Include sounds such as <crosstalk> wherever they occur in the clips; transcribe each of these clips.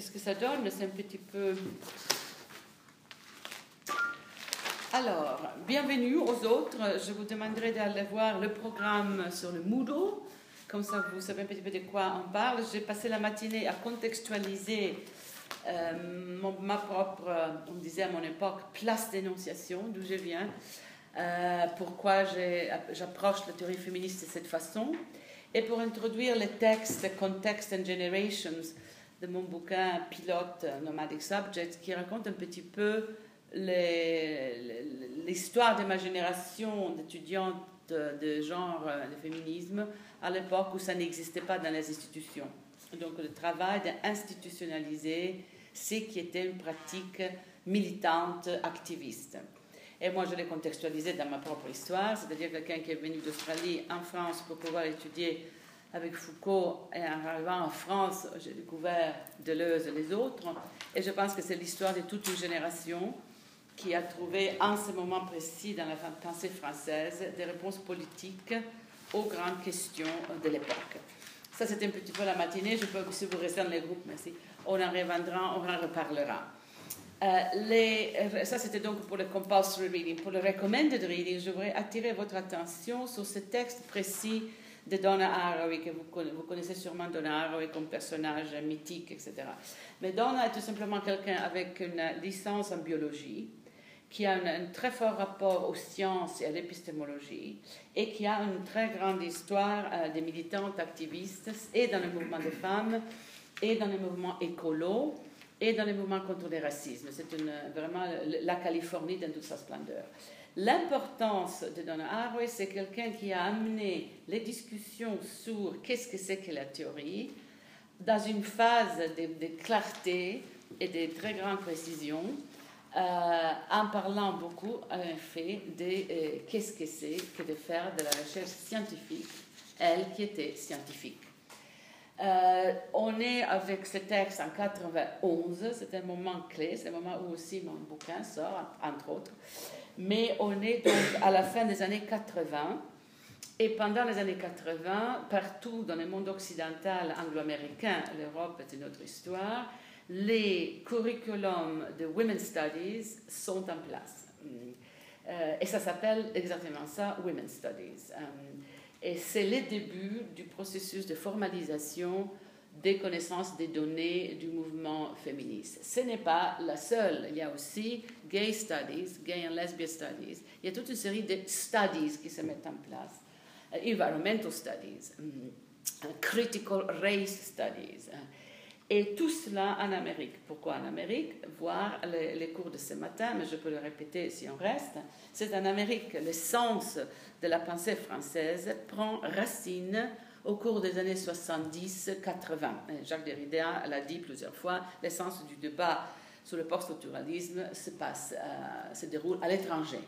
qu'est-ce que ça donne C'est un petit peu... Alors, bienvenue aux autres. Je vous demanderai d'aller voir le programme sur le Moodle. Comme ça, vous savez un petit peu de quoi on parle. J'ai passé la matinée à contextualiser euh, ma propre, on disait à mon époque, place d'énonciation, d'où je viens, euh, pourquoi j'approche la théorie féministe de cette façon, et pour introduire les textes Context and Generations de mon bouquin pilote Nomadic Subjects, qui raconte un petit peu l'histoire de ma génération d'étudiantes de genre de féminisme à l'époque où ça n'existait pas dans les institutions. Donc le travail d'institutionnaliser ce qui était une pratique militante, activiste. Et moi, je l'ai contextualisé dans ma propre histoire, c'est-à-dire quelqu'un qui est venu d'Australie en France pour pouvoir étudier avec Foucault, et en arrivant en France, j'ai découvert Deleuze et les autres. Et je pense que c'est l'histoire de toute une génération qui a trouvé en ce moment précis dans la pensée française des réponses politiques aux grandes questions de l'époque. Ça, c'était un petit peu la matinée. Je peux, si vous restez dans les groupes, merci. On en reviendra, on en reparlera. Euh, euh, ça, c'était donc pour le compulsory reading. Pour le recommended reading, je voudrais attirer votre attention sur ce texte précis de Donna Haraway, que vous, connaissez sûrement Donna Haraway comme personnage mythique, etc. Mais Donna est tout simplement quelqu'un avec une licence en biologie, qui a un, très fort rapport aux sciences et à l'épistémologie et qui a une très grande histoire euh, des militantes activistes et dans le mouvement des femmes et dans le mouvement écolo et dans le mouvement contre le racisme. C'est vraiment la Californie dans toute sa splendeur. L'importance de Donna Haraway, c'est quelqu'un qui a amené les discussions sur qu'est-ce que c'est que la théorie dans une phase de, clarté et de très grande précision euh, en parlant beaucoup, en fait, de euh, qu'est-ce que c'est que de faire de la recherche scientifique, elle qui était scientifique. Euh, on est avec ce texte en 91, c'est un moment clé, c'est un moment où aussi mon bouquin sort, entre autres. Mais on est donc à la fin des années 80. Et pendant les années 80, partout dans le monde occidental anglo-américain, l'Europe est une autre histoire, les curriculums de Women's Studies sont en place. Euh, et ça s'appelle exactement ça, Women's Studies. Euh, et c'est le début du processus de formalisation des connaissances des données du mouvement féministe. Ce n'est pas la seule. Il y a aussi Gay Studies, Gay and Lesbian Studies. Il y a toute une série de studies qui se mettent en place. Environmental Studies, um, Critical Race Studies. Et tout cela en Amérique. Pourquoi en Amérique? Voir les, cours de ce matin, mais je peux le répéter si on reste. C'est en Amérique que l'essence de la pensée française prend racine au cours des années 70-80. Jacques Derrida l'a dit plusieurs fois, l'essence du débat sur le post-structuralisme se, passe, euh, se déroule à l'étranger.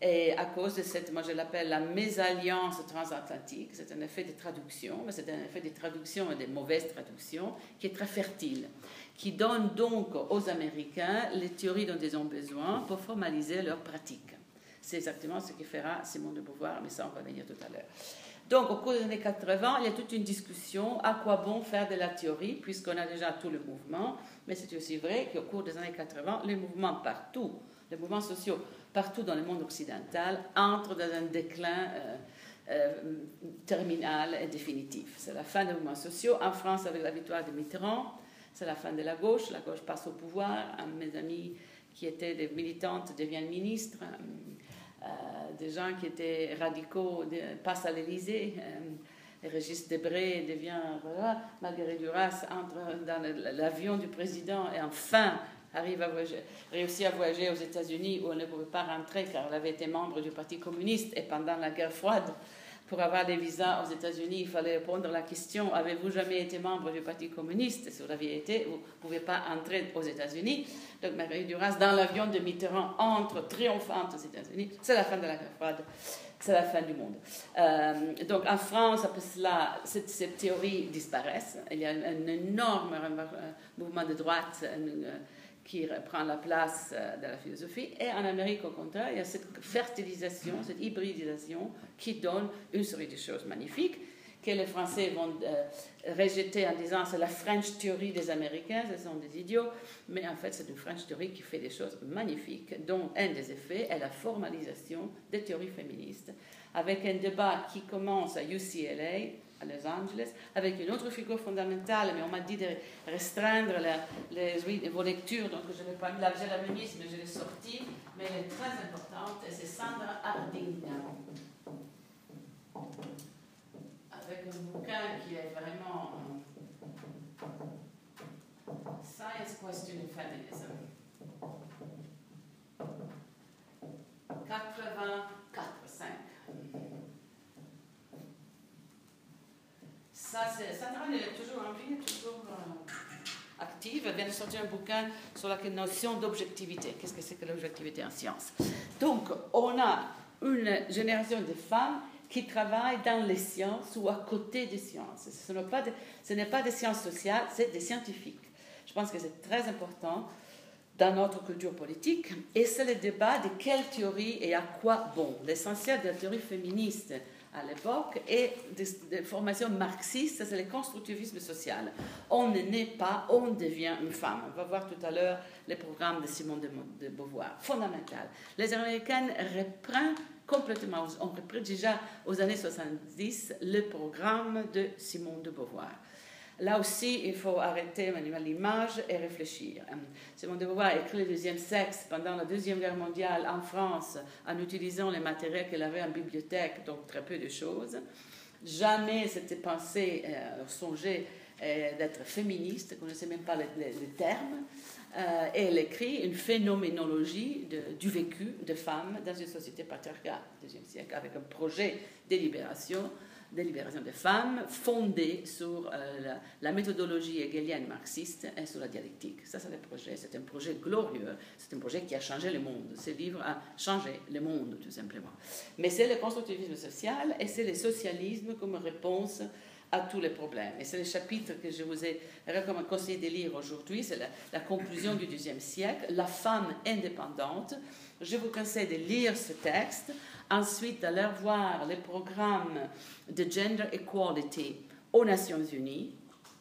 Et à cause de cette, moi je l'appelle la mésalliance transatlantique, c'est un effet de traduction, mais c'est un effet de traduction et de mauvaises traductions qui est très fertile, qui donne donc aux Américains les théories dont ils ont besoin pour formaliser leurs pratiques. C'est exactement ce que fera Simone de Beauvoir, mais ça on va venir tout à l'heure. Donc au cours des années 80, il y a toute une discussion à quoi bon faire de la théorie, puisqu'on a déjà tout le mouvement, mais c'est aussi vrai qu'au cours des années 80, les mouvements partout, les mouvements sociaux partout dans le monde occidental, entrent dans un déclin euh, euh, terminal et définitif. C'est la fin des mouvements sociaux. En France, avec la victoire de Mitterrand, c'est la fin de la gauche. La gauche passe au pouvoir. Mes amis qui étaient des militantes deviennent ministres. Euh, des gens qui étaient radicaux passent à l'Élysée. Régis Debray devient, voilà, Marguerite Duras entre dans l'avion du président et enfin arrive à voyager, réussit à voyager aux États-Unis où elle ne pouvait pas rentrer car elle avait été membre du Parti communiste et pendant la guerre froide, pour avoir des visas aux États-Unis, il fallait répondre à la question avez-vous jamais été membre du Parti communiste? Si vous l'aviez été, vous ne pouvez pas entrer aux États-Unis. Donc, Marie Duras, dans l'avion de Mitterrand, entre triomphante aux États-Unis. C'est la fin de la guerre froide. C'est la fin du monde. Euh, donc, en France, après cela, cette, cette, théorie disparaît. Il y a un, énorme mouvement de droite qui prend la place euh, de la philosophie. Et en Amérique, au contraire, il y a cette fertilisation, cette hybridisation qui donne une série de choses magnifiques que les Français vont euh, rejeter en disant c'est la French theory des Américains, ce sont des idiots, mais en fait c'est une French theory qui fait des choses magnifiques, dont un des effets est la formalisation des théories féministes, avec un débat qui commence à UCLA, à Los Angeles, avec une autre figure fondamentale, mais on m'a dit de restreindre les, vos lectures, donc je n'ai pas mis la féminisme, mais je l'ai sortie, mais elle est très importante, et c'est Sandra Harding. Avec un bouquin qui est vraiment Science Question in Feminism. 84, Ça, elle est toujours en vie, toujours euh, active. Elle vient de sortir un bouquin sur la notion d'objectivité. Qu'est-ce que c'est que l'objectivité en science? Donc, on a une génération de femmes qui travaillent dans les sciences ou à côté des sciences. Ce n'est pas, pas des sciences sociales, c'est des scientifiques. Je pense que c'est très important dans notre culture politique et c'est le débat de quelle théorie et à quoi bon. L'essentiel de la théorie féministe à l'époque et de, formation marxiste, c'est le constructivisme social. On ne naît pas, on devient une femme. On va voir tout à l'heure les programmes de Simone de, Beauvoir. Fondamental. Les Américaines reprennent complètement, on reprend déjà aux années 70 le programme de Simone de Beauvoir. Là aussi, il faut arrêter l'image et réfléchir. Euh, Simone de Beauvoir a écrit Le deuxième sexe pendant la Deuxième Guerre mondiale en France en utilisant les matériels qu'elle avait en bibliothèque, donc très peu de choses. Jamais s'était pensé, euh, songé euh, d'être féministe, elle ne connaissait même pas les, termes. Euh, et elle écrit une phénoménologie du vécu de femmes dans une société patriarcale du XIe siècle, avec un projet de libération de libération des femmes fondée sur euh, la, méthodologie hegelienne marxiste et sur la dialectique. Ça, c'est le projet. C'est un projet glorieux. C'est un projet qui a changé le monde. Ce livre a changé le monde, tout simplement. Mais c'est le constructivisme social et c'est le socialisme comme réponse à tous les problèmes. Et c'est le chapitre que je vous ai conseillé de lire aujourd'hui, c'est la, la, conclusion du XIIe siècle, la femme indépendante. Je vous conseille de lire ce texte Ensuite, d'aller voir les programmes de gender equality aux Nations Unies,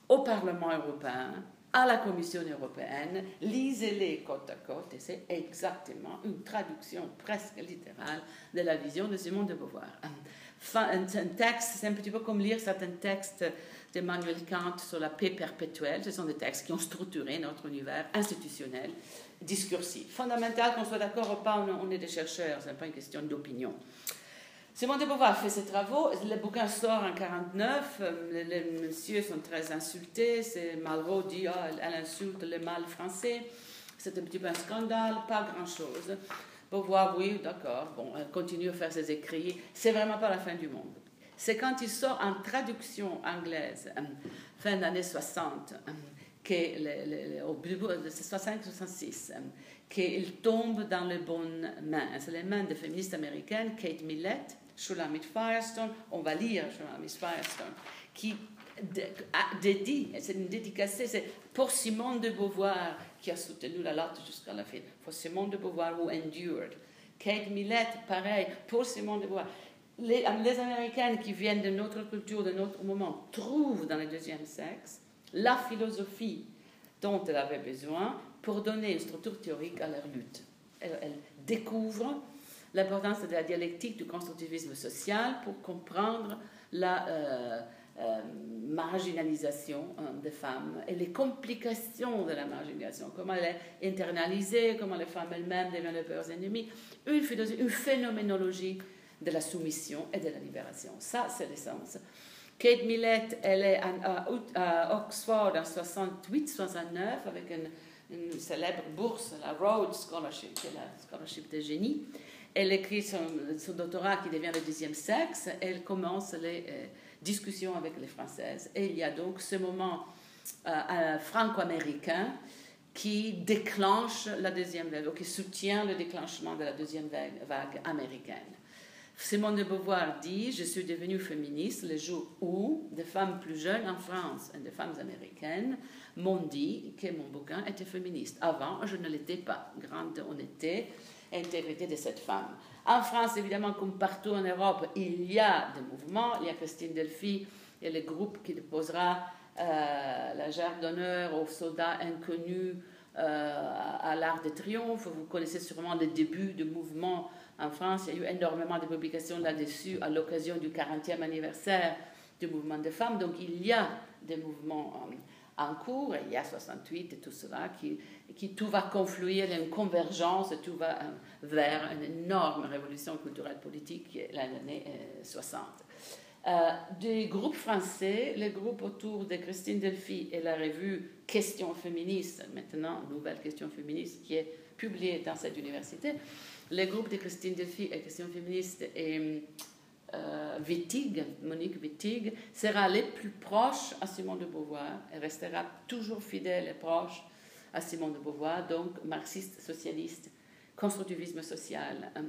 au Parlement européen, à la Commission européenne, lisez-les côte à côte et c'est exactement une traduction presque littérale de la vision de Simone de Beauvoir. Un texte, c'est un petit peu comme lire certains textes d'Emmanuel Kant sur la paix perpétuelle. Ce sont des textes qui ont structuré notre univers institutionnel discursif. Fondamental, qu'on soit d'accord ou pas, on est des chercheurs, ce n'est pas une question d'opinion. Simone de Beauvoir fait ses travaux, le bouquin sort en 49, les, les messieurs sont très insultés, c'est Malraux dit oh, elle insulte le mal français, c'est un petit peu un scandale, pas grand-chose. Beauvoir, oui, d'accord, bon, elle continue à faire ses écrits, c'est vraiment pas la fin du monde. C'est quand il sort en traduction anglaise, euh, fin des années 60, que le, au début de 65-66, qu'il tombe dans les bonnes mains. C'est les mains des féministes américaines, Kate Millett, Shulamit Firestone, on va lire Shulamit Firestone, qui dédie, c'est une dédicacée, c'est pour Simone de Beauvoir qui a soutenu la lutte jusqu'à la fin, pour Simone de Beauvoir who endured. Kate Millett, pareil, pour Simone de Beauvoir. Les, les Américaines qui viennent de notre culture, de notre moment, trouvent dans le deuxième sexe la philosophie dont elle avait besoin pour donner une structure théorique à leur lutte. Elle, découvre l'importance de la dialectique du constructivisme social pour comprendre la euh, euh, marginalisation hein, des femmes et les complications de la marginalisation, comment elle est internalisée, comment les femmes elles-mêmes deviennent les peurs une, une phénoménologie de la soumission et de la libération. Ça, c'est l'essence. Kate Millett, elle est à, Oxford en 68-69 avec une, célèbre bourse, la Rhodes Scholarship, qui est la scholarship de génie. Elle écrit son, doctorat qui devient le deuxième sexe. Elle commence les euh, discussions avec les Françaises. Et il y a donc ce moment euh, euh, franco-américain qui déclenche la deuxième vague, ou qui soutient le déclenchement de la deuxième vague américaine. Simone de Beauvoir dit Je suis devenue féministe le jour où des femmes plus jeunes en France et des femmes américaines m'ont dit que mon bouquin était féministe. Avant, je ne l'étais pas. Grande honnêteté et intégrité de cette femme. En France, évidemment, comme partout en Europe, il y a des mouvements. Il y a Christine Delphi et le groupe qui déposera la gerbe d'honneur aux soldats inconnus à l'Arc de Triomphe. Vous connaissez sûrement le début du mouvement en France. Il y a eu énormément de publications là-dessus à l'occasion du 40e anniversaire du mouvement des femmes. Donc il y a des mouvements en cours, il y a 68 et tout cela, qui, qui tout va confluer une convergence, tout va euh, vers une énorme révolution culturelle politique l'année 60. Euh, euh, des groupes français, les groupes autour de Christine Delphi et la revue Question féministe, maintenant Nouvelle Question féministe, qui est publiée dans cette université, les groupes de Christine Delphi et Question féministe et euh, Monique Wittig, sera les plus proche à Simone de Beauvoir et restera toujours fidèle et proche à Simone de Beauvoir, donc marxiste, socialiste, constructivisme social. Euh,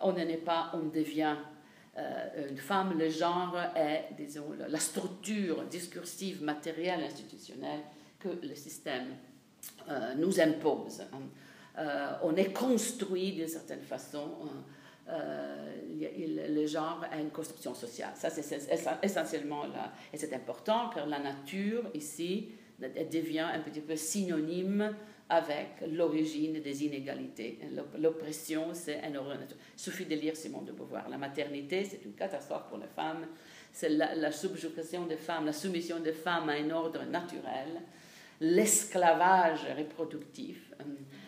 on n'est pas, on devient euh, une femme, le genre est, la structure discursive, matérielle, institutionnelle que le système nous impose. On est construit d'une certaine façon euh, le genre a une construction sociale. Ça, c'est essentiellement là. Et c'est important car la nature, ici, devient un petit peu synonyme avec l'origine des inégalités. L'oppression, c'est un horreur Il suffit de lire Simone de Beauvoir. La maternité, c'est une catastrophe pour les femmes. C'est la, subjugation des femmes, la soumission des femmes à un ordre naturel, l'esclavage reproductif. Euh, euh,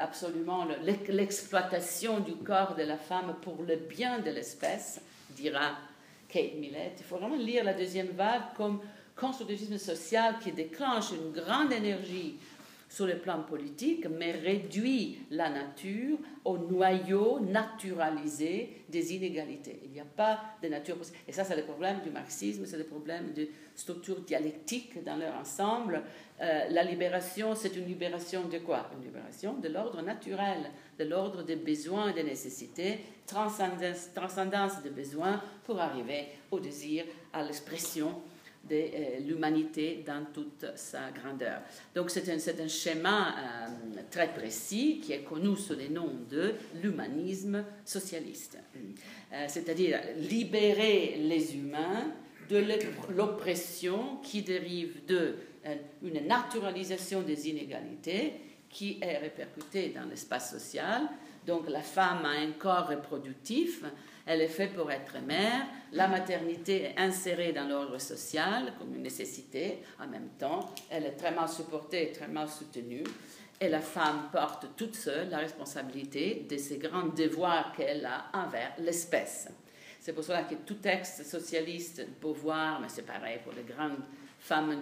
absolument l'exploitation du corps de la femme pour le bien de l'espèce, dira Kate Millett. Il faut vraiment lire la deuxième vague comme constructivisme social qui déclenche une grande énergie sur le plan politique, mais réduit la nature au noyau naturalisé des inégalités. Il n'y a pas de nature. Et ça, c'est le problème du marxisme, c'est le problème de structures dialectiques dans leur ensemble. Euh, la libération, c'est une libération de quoi? Une libération de l'ordre naturel, de l'ordre des besoins et des nécessités, transcendance des besoins pour arriver au désir, à l'expression de euh, l'humanité dans toute sa grandeur. Donc c'est un, un, schéma euh, très précis qui est connu sous le nom de l'humanisme socialiste. Euh, c'est-à-dire libérer les humains de l'oppression qui dérive de une naturalisation des inégalités qui est répercutée dans l'espace social. Donc la femme a un corps reproductif, elle est faite pour être mère. La maternité est insérée dans l'ordre social comme une nécessité. En même temps, elle est très mal supportée, très mal soutenue. Et la femme porte toute seule la responsabilité de ces grands devoirs qu'elle a envers l'espèce. C'est pour cela que tout texte socialiste, Beauvoir, mais c'est pareil pour les grandes femmes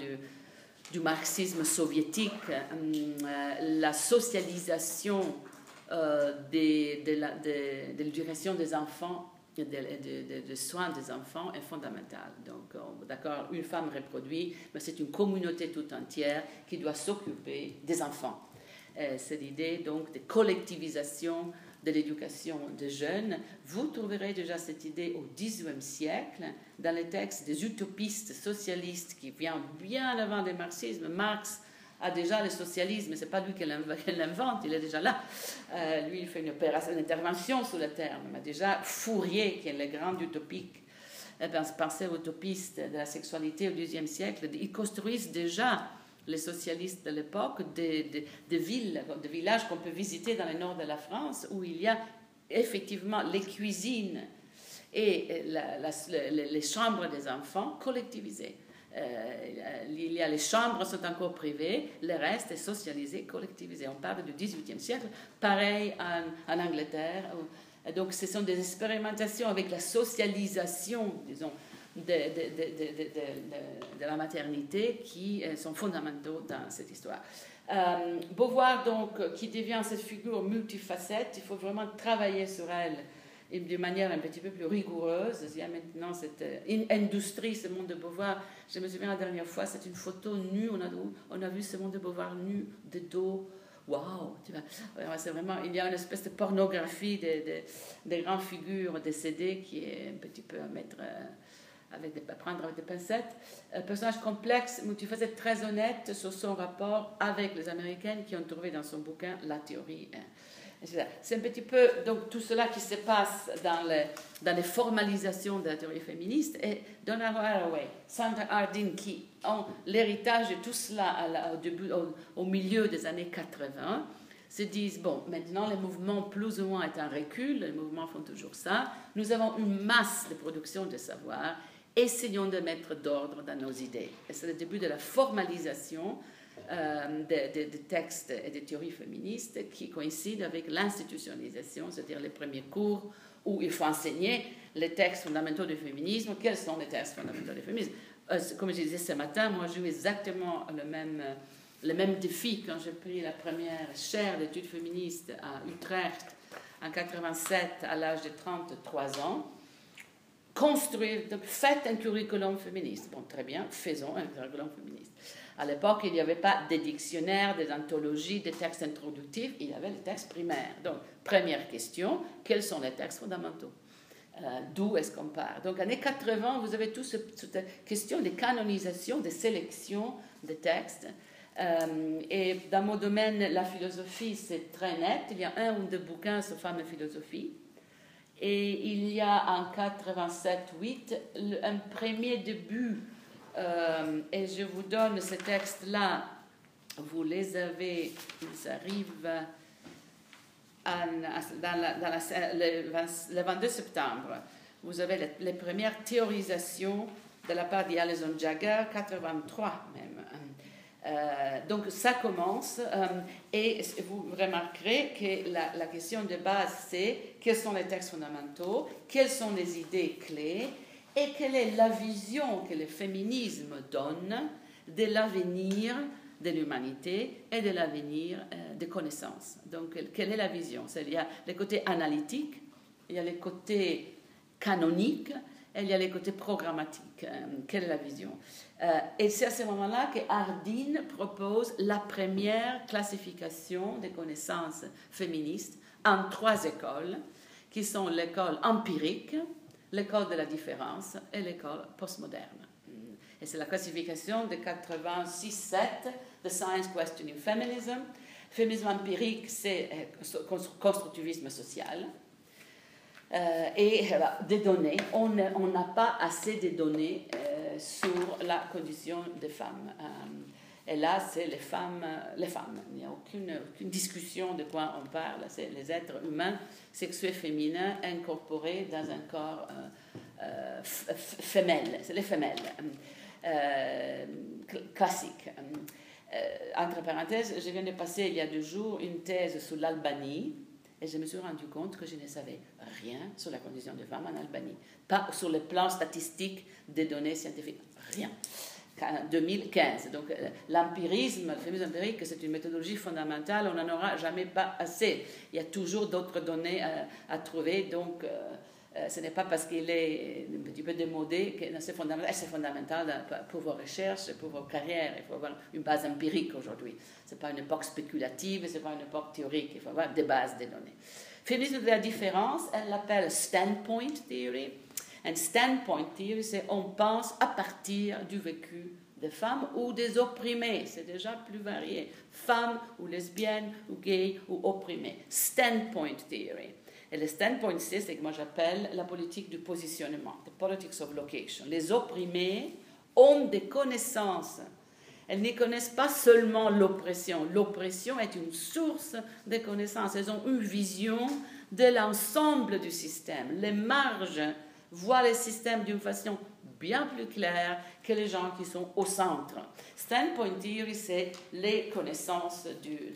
du, marxisme soviétique, euh, la socialisation euh, de, de l'éducation des enfants de, soins des enfants est fondamentale. Donc, d'accord, une femme reproduit, mais c'est une communauté tout entière qui doit s'occuper des enfants. Euh, c'est l'idée donc de collectivisation de l'éducation des jeunes. Vous trouverez déjà cette idée au XVIIIe siècle dans les textes des utopistes socialistes qui viennent bien avant le marxisme. Marx a déjà le socialisme, c'est pas lui <laughs> qui l'invente, il est déjà là. Euh, lui, il fait une opération, une intervention sur le terme, mais déjà Fourier, qui est le grand utopique, eh bien, penseur utopiste de la sexualité au XIIe siècle, ils construisent déjà les socialistes de l'époque des, des, villes, des villages qu'on peut visiter dans le nord de la France où il y a effectivement les cuisines et les chambres des enfants collectivisées. Euh, il y a les chambres sont encore privées, le reste est socialisé, collectivisé. On parle du XVIIIe siècle, pareil en, Angleterre. Donc, ce sont des expérimentations avec la socialisation, disons, de, la maternité qui euh, sont fondamentaux dans cette histoire. Euh, Beauvoir, donc, qui devient cette figure multifacette, il faut vraiment travailler sur elle et de manière un petit peu plus rigoureuse. Il y a maintenant cette euh, industrie, ce monde de Beauvoir. Je me souviens la dernière fois, c'est une photo nue. On a, on a vu ce monde de Beauvoir nu, de dos. Waouh C'est vraiment, il y a une espèce de pornographie des, des, grandes figures décédées qui est un petit peu à mettre. Euh, avec des, prendre avec des pincettes. Un personnage complexe, multifacette, très honnête sur son rapport avec les Américaines qui ont trouvé dans son bouquin la théorie. Hein. C'est un petit peu donc tout cela qui se passe dans, le, dans les formalisations de la théorie féministe et Donna Haraway, Sandra Hardin qui ont l'héritage de tout cela au, milieu des années 80 se disent bon maintenant les mouvements plus ou moins est en recul, les mouvements font toujours ça, nous avons une masse de production de savoir, essayons de mettre d'ordre dans nos idées. Et c'est le début de la formalisation euh, des de, textes et des théories féministes qui coïncident avec l'institutionnalisation, c'est-à-dire les premiers cours où il faut enseigner les textes fondamentaux du féminisme. Quels sont les textes fondamentaux du féminisme? Euh, Comme je disais ce matin, moi j'ai eu exactement le même, le même défi quand j'ai pris la première chaire d'études féministes à Utrecht en 87 à l'âge de 33 ans construire, faites un curriculum féministe. Bon, très bien, faisons un curriculum féministe. À l'époque, il n'y avait pas des dictionnaires, des anthologies, des textes introductifs, il y avait les textes primaires. Donc, première question, quels sont les textes fondamentaux? Euh, D'où est-ce qu'on part? Donc, années 80, vous avez toute cette question de canonisation, de sélection des textes. Euh, et dans mon domaine, la philosophie, c'est très net. Il y a un ou deux bouquins sur femmes et philosophie. Et il y a en 87-8 un premier début euh, et je vous donne ces textes-là. Vous les avez, ils arrivent le, 22 septembre. Vous avez les, premières théorisations de la part d'Alison Jagger, 83 même. Euh, donc ça commence euh, et vous remarquerez que la, la, question de base c'est quels sont les textes fondamentaux, quelles sont les idées clés et quelle est la vision que le féminisme donne de l'avenir de l'humanité et de l'avenir euh, des connaissances? Donc, quelle est la vision? Il y a le côté analytique, il y a le côté canonique, et il y a le côté programmatique. Euh, quelle est la vision? Euh, Et c'est à ce moment-là que Hardin propose la première classification des connaissances féministes en trois écoles, qui sont l'école empirique, l'école de la différence et l'école postmoderne. Et c'est la classification de 86-7 de Science Questioning Feminism. Féminisme empirique, c'est euh, constructivisme social. Euh, et des données, on n'a pas assez de données euh, sur la condition des femmes. Et là, c'est les femmes, les femmes. Il n'y a aucune, discussion de quoi on parle. C'est les êtres humains sexués féminins incorporés dans un corps euh, euh femelle. C'est les femelles. Euh, classiques. Euh, entre parenthèses, je viens de passer il y a deux jours une thèse sur l'Albanie et je me suis rendu compte que je ne savais rien sur la condition des femmes en Albanie. Pas sur le plan statistique des données scientifiques. Rien. 2015. Donc euh, l'empirisme, le féminisme empirique, c'est une méthodologie fondamentale, on n'en aura jamais pas assez. Il y a toujours d'autres données à, trouver, donc euh, euh, ce n'est pas parce qu'il est un petit peu démodé que c'est fondamental. C'est fondamental pour vos recherches, pour vos carrières. Il faut avoir une base empirique aujourd'hui. Ce n'est pas une époque spéculative, ce n'est pas une époque théorique. Il faut avoir des bases de données. Féminisme de la différence, elle l'appelle standpoint theory. Un standpoint theory, c'est on pense à partir du vécu des femmes ou des opprimés. C'est déjà plus varié. Femmes ou lesbiennes ou gays ou opprimés. Standpoint theory. Et le standpoint, c'est ce que moi j'appelle la politique du positionnement, the politics of location. Les opprimés ont des connaissances. Elles ne connaissent pas seulement l'oppression. L'oppression est une source de connaissances. Elles ont une vision de l'ensemble du système, les marges voient le système d'une façon bien plus claire que les gens qui sont au centre. Standpoint theory, c'est les connaissances du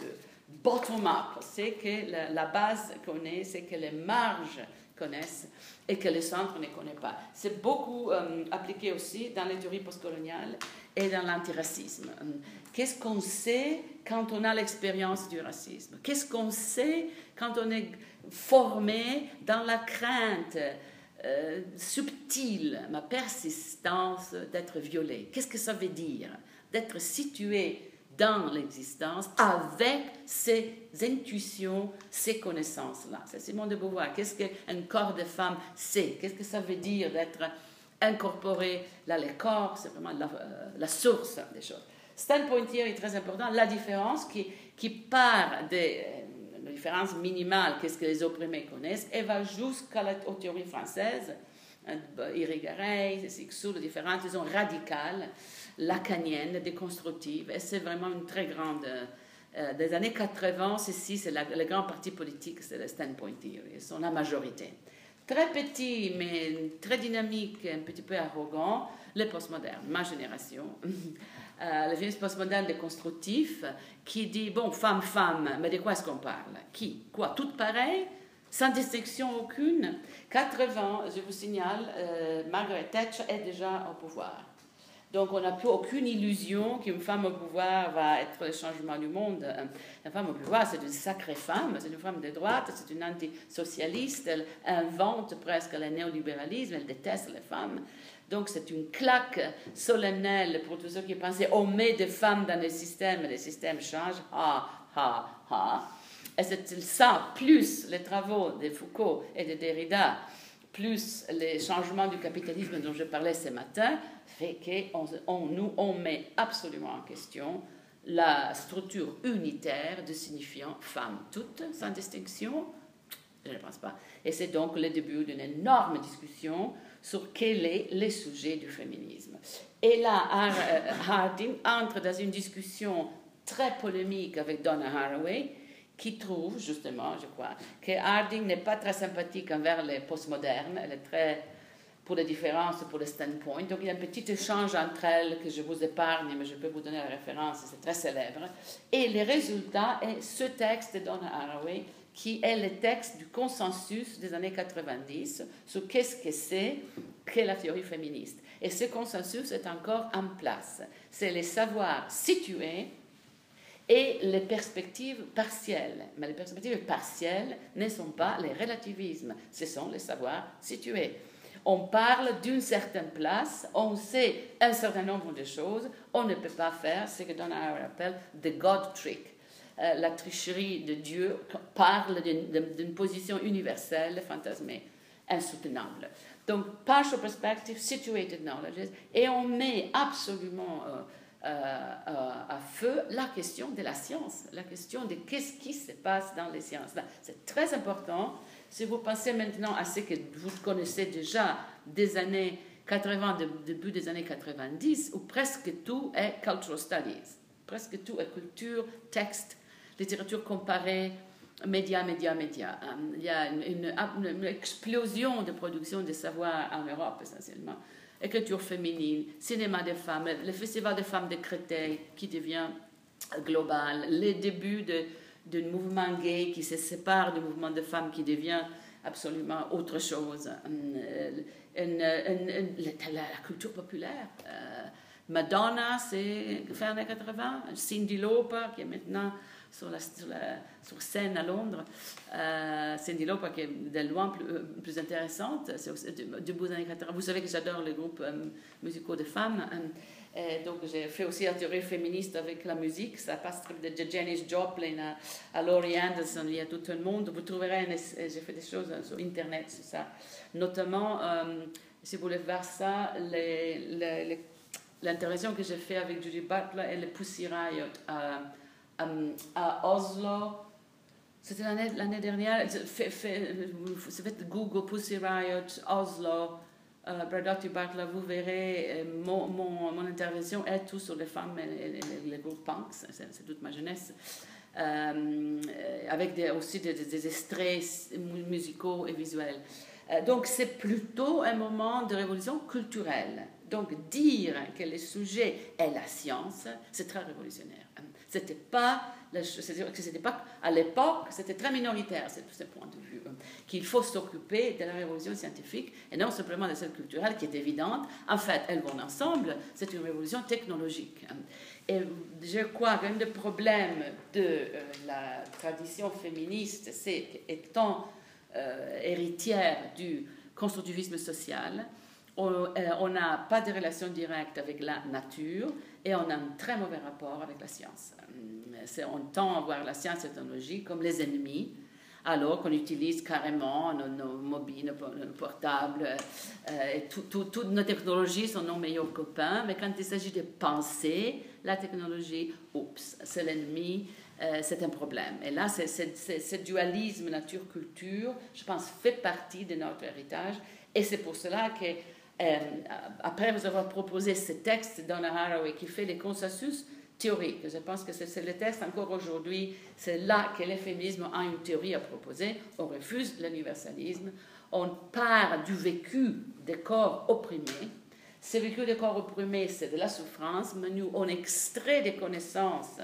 bottom-up, c'est que la, base connaît, c'est que les marges connaissent et que le centre ne connaît pas. C'est beaucoup euh, appliqué aussi dans les théories postcoloniales et dans l'antiracisme. Qu'est-ce qu'on sait quand on a l'expérience du racisme? Qu'est-ce qu'on sait quand on est formé dans la crainte euh, subtile, ma persistance d'être violée. Qu'est-ce que ça veut dire? D'être situé dans l'existence avec ces intuitions, ces connaissances-là. C'est Simone de Beauvoir. Qu'est-ce qu'un corps de femme sait? Qu'est-ce que ça veut dire d'être incorporé Là, le corps, c'est vraiment la, euh, la, source des choses. Standpoint est très important. La différence qui, qui part des la différence minimale, qu'est-ce que les opprimés connaissent, et va jusqu'à la théorie française, Irigaray, Sixou, les différentes, elles sont radicales, lacaniennes, déconstructives, et c'est vraiment une très grande... Euh, des années 80, ceci, c'est le grand parti politique, c'est le standpoint theory, ils sont la majorité. Très petit, mais très dynamique, un petit peu arrogant, les postmodernes, ma génération. <laughs> Euh, le féminisme postmoderne déconstructif qui dit bon, femme, femme, mais de quoi est-ce qu'on parle? Qui? Quoi? Toutes pareilles? Sans distinction aucune? 80, je vous signale, euh, Margaret Thatcher est déjà au pouvoir. Donc on n'a plus aucune illusion qu'une femme au pouvoir va être le changement du monde. Une femme au pouvoir, c'est une sacrée femme, c'est une femme de droite, c'est une antisocialiste, elle invente presque le néolibéralisme, elle déteste les femmes. Donc c'est une claque solennelle pour tous ceux qui pensaient on met des femmes dans le système et le système change. Ha, ha, ha. Et c'est ça, plus les travaux de Foucault et de Derrida, plus les changements du capitalisme dont je parlais ce matin, fait qu'on on, nous, on met absolument en question la structure unitaire de signifiant femme toute, sans distinction. Je ne pense pas. Et c'est donc le début d'une énorme discussion sur quel est le sujet du féminisme. Et là, euh, Harding entre dans une discussion très polémique avec Donna Haraway, qui trouve justement, je crois, que Harding n'est pas très sympathique envers les postmodernes, elle est très pour les différences, pour le standpoint. Donc il y a un petit échange entre elles que je vous épargne, mais je peux vous donner la référence, c'est très célèbre. Et le résultat est ce texte de Donna Haraway qui est le texte du consensus des années 90 sur qu'est-ce que c'est que la théorie féministe. Et ce consensus est encore en place. C'est les savoirs situés et les perspectives partielles. Mais les perspectives partielles ne sont pas les relativismes, ce sont les savoirs situés. On parle d'une certaine place, on sait un certain nombre de choses, on ne peut pas faire ce que Donna appelle the God trick euh, la tricherie de Dieu parle d'une position universelle, fantasmée, insoutenable. Donc, partial perspective, situated knowledge, et on met absolument euh, euh, à feu la question de la science, la question de qu'est-ce qui se passe dans les sciences. C'est très important. Si vous pensez maintenant à ce que vous connaissez déjà des années 80, début des années 90, où presque tout est cultural studies, presque tout est culture, texte, littérature comparée, médias, médias, médias. Euh, il y a une, explosion de production de savoir en Europe essentiellement. Écriture féminine, cinéma des femmes, le festival des femmes de Créteil qui devient global, les débuts d'un mouvement gay qui se sépare du mouvement de femmes qui devient absolument autre chose. Euh, la, culture populaire. Euh, Madonna, c'est fin des 80. Cindy Lauper, qui est maintenant sur, la, sur, scène à Londres. Euh, Cindy Lauper, qui est de loin plus, euh, plus intéressante, c'est début des années 80. Vous savez que j'adore les groupes euh, musicaux de femmes. Donc j'ai fait aussi la théorie féministe avec la musique. Ça passe de Janis Joplin à, Laurie Anderson, il y a tout le monde. Vous trouverez, j'ai fait des choses sur Internet sur ça. Notamment, si vous voulez voir ça, l'intervention que j'ai fait avec Judy Butler et le Pussy Riot à Oslo. C'était l'année dernière. Fait, fait, fait Google Pussy Riot, Oslo, euh, Bradotti Butler, vous verrez, euh, mon, mon, intervention est tout sur les femmes et, les, groupes punks, c'est toute ma jeunesse, euh, avec aussi des, extraits musicaux et visuels. donc c'est plutôt un moment de révolution culturelle. Donc dire que le sujet est la science, c'est très révolutionnaire. C'était pas, c'était pas à l'époque, c'était très minoritaire, ce, point de vue, hein, qu'il faut s'occuper de la révolution scientifique et non simplement de celle culturelle qui est évidente. En fait, elles vont ensemble, c'est une révolution technologique. Hein. Et je crois qu'un des problèmes de euh, la tradition féministe, c'est qu'étant euh, héritière du constructivisme social, on n'a pas de relation directe avec la nature et on a un très mauvais rapport avec la science. Euh, on tend à voir la science et la technologie comme les ennemis, alors qu'on utilise carrément nos, mobiles, nos portables, euh, toutes nos technologies sont nos meilleurs copains, mais quand il s'agit de penser la technologie, oups, c'est l'ennemi, euh, c'est un problème. Et là, ce dualisme nature-culture, je pense, fait partie de notre héritage. Et c'est pour cela que, euh, après vous avoir proposé ce texte dans Haraway qui fait les consensus théoriques, je pense que c'est le texte encore aujourd'hui, c'est là que le féminisme a une théorie à proposer. On refuse l'universalisme, on part du vécu des corps opprimés. Ce vécu des corps opprimés, c'est de la souffrance, mais nous, on extrait des connaissances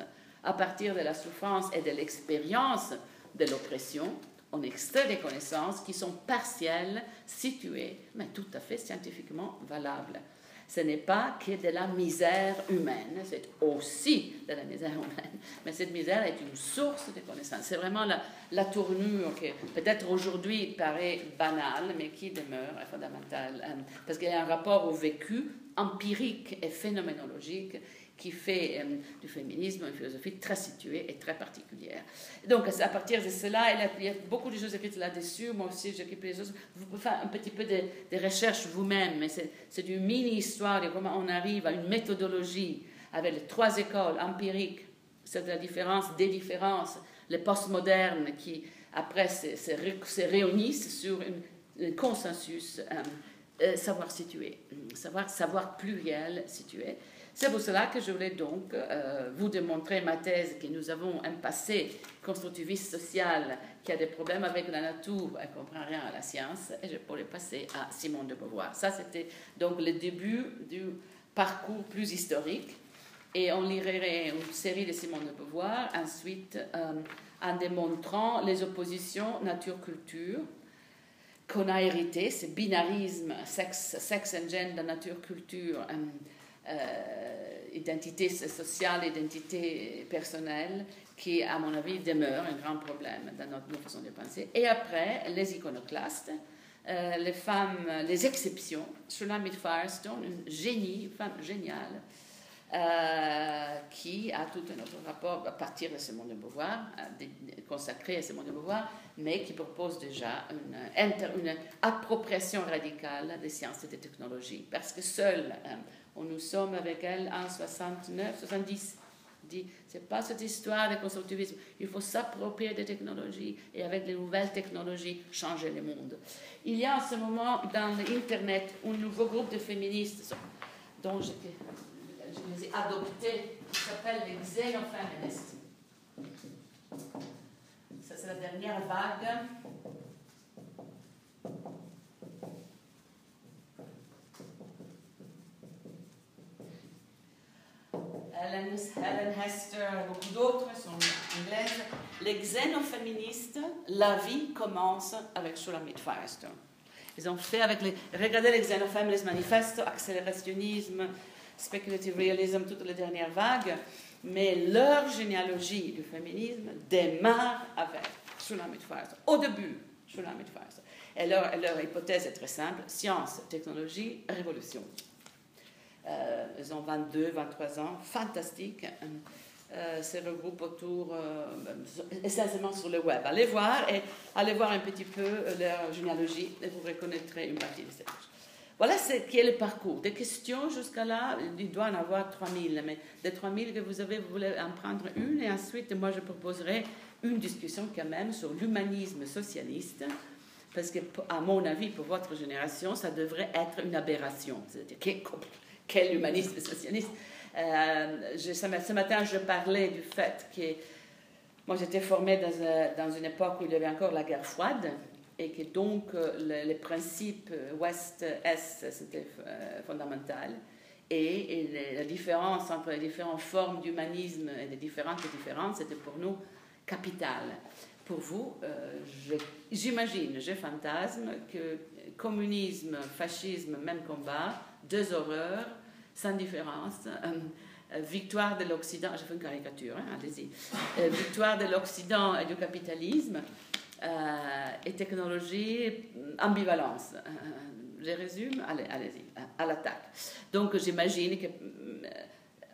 à partir de la souffrance et de l'expérience de l'oppression, on extrait des connaissances qui sont partielles, situées, mais tout à fait scientifiquement valables. Ce n'est pas que de la misère humaine, c'est aussi de la misère humaine, mais cette misère est une source de connaissances. C'est vraiment la, la, tournure qui peut-être aujourd'hui paraît banale, mais qui demeure fondamentale, euh, parce qu'il y a un rapport au vécu empirique et phénoménologique qui fait euh, du féminisme une philosophie très située et très particulière. Donc, à partir de cela, il y a, beaucoup de choses écrites là-dessus. Moi aussi, j'occupe les choses. Vous pouvez faire un petit peu de, recherches vous-même, mais c'est une mini-histoire de comment on arrive à une méthodologie avec les trois écoles empiriques, c'est la différence, des différences, les postmodernes qui, après, se, réunissent sur un consensus. Euh, euh, savoir situer, savoir, savoir pluriel situé. C'est pour cela que je voulais donc euh, vous démontrer ma thèse que nous avons un passé constructiviste social qui a des problèmes avec la nature, elle ne comprend rien à la science, et je pourrais passer à Simone de Beauvoir. Ça, c'était donc le début du parcours plus historique. Et on lirait une série de Simone de Beauvoir, ensuite euh, en démontrant les oppositions nature-culture qu'on a hérité, ce binarisme sexe, sexe and gender, nature-culture. Euh, identité sociale, identité personnelle, qui, à mon avis, demeure un grand problème dans notre, façon de penser. Et après, les iconoclastes, euh, les femmes, les exceptions. Shulamit Firestone, une génie, une femme géniale, euh, qui a tout un autre rapport à partir de ce monde de Beauvoir, consacré à ce monde de Beauvoir, mais qui propose déjà une, appropriation radicale des sciences et des technologies, parce que seul nous sommes avec elle en 69, 70. Dit, c'est pas cette histoire de constructivisme. Il faut s'approprier des technologies et avec les nouvelles technologies changer le monde. Il y a en ce moment dans l'Internet un nouveau groupe de féministes dont je, je les ai adoptés, qui s'appelle les xénoféministes. Ça, c'est la dernière vague. Helen, Hester, beaucoup d'autres sont anglaises. Les xénoféministes, la vie commence avec Shulamit Firestone. Ils ont fait avec les. Regardez les xénoféministes manifestes, accélérationnisme, speculative realism, toutes les dernières vagues. Mais leur généalogie du féminisme démarre avec Shulamit Firestone. Au début, Shulamit Firestone. Et leur, leur hypothèse est très simple science, technologie, révolution. Euh, ils ont 22, 23 ans, fantastique. Euh, se regroupent autour, euh, essentiellement sur le web. Allez voir et allez voir un petit peu leur généalogie et vous reconnaîtrez une partie de choses. Voilà ce qui est le parcours. Des questions jusqu'à là, il doit en avoir 3000, mais des 3000 que vous avez, vous voulez en prendre une et ensuite, moi, je proposerai une discussion quand même sur l'humanisme socialiste, parce que, à mon avis, pour votre génération, ça devrait être une aberration. C'est-à-dire, quel humanisme socialiste. Euh, ce matin, je parlais du fait que moi j'étais formée dans, euh, dans, une époque où il y avait encore la guerre froide et que donc euh, les principes Ouest-Est c'était fondamental. Et, la différence entre les différentes formes d'humanisme et les différentes différences c'était pour nous capital. Pour vous, j'imagine, je fantasme que communisme, fascisme, même combat, deux horreurs, sans différence. Euh, euh, victoire de l'Occident, je fais une caricature, hein, allez-y. Euh, victoire de l'Occident et du capitalisme et technologie, ambivalence. je résume, allez, allez-y, à, l'attaque. Donc j'imagine que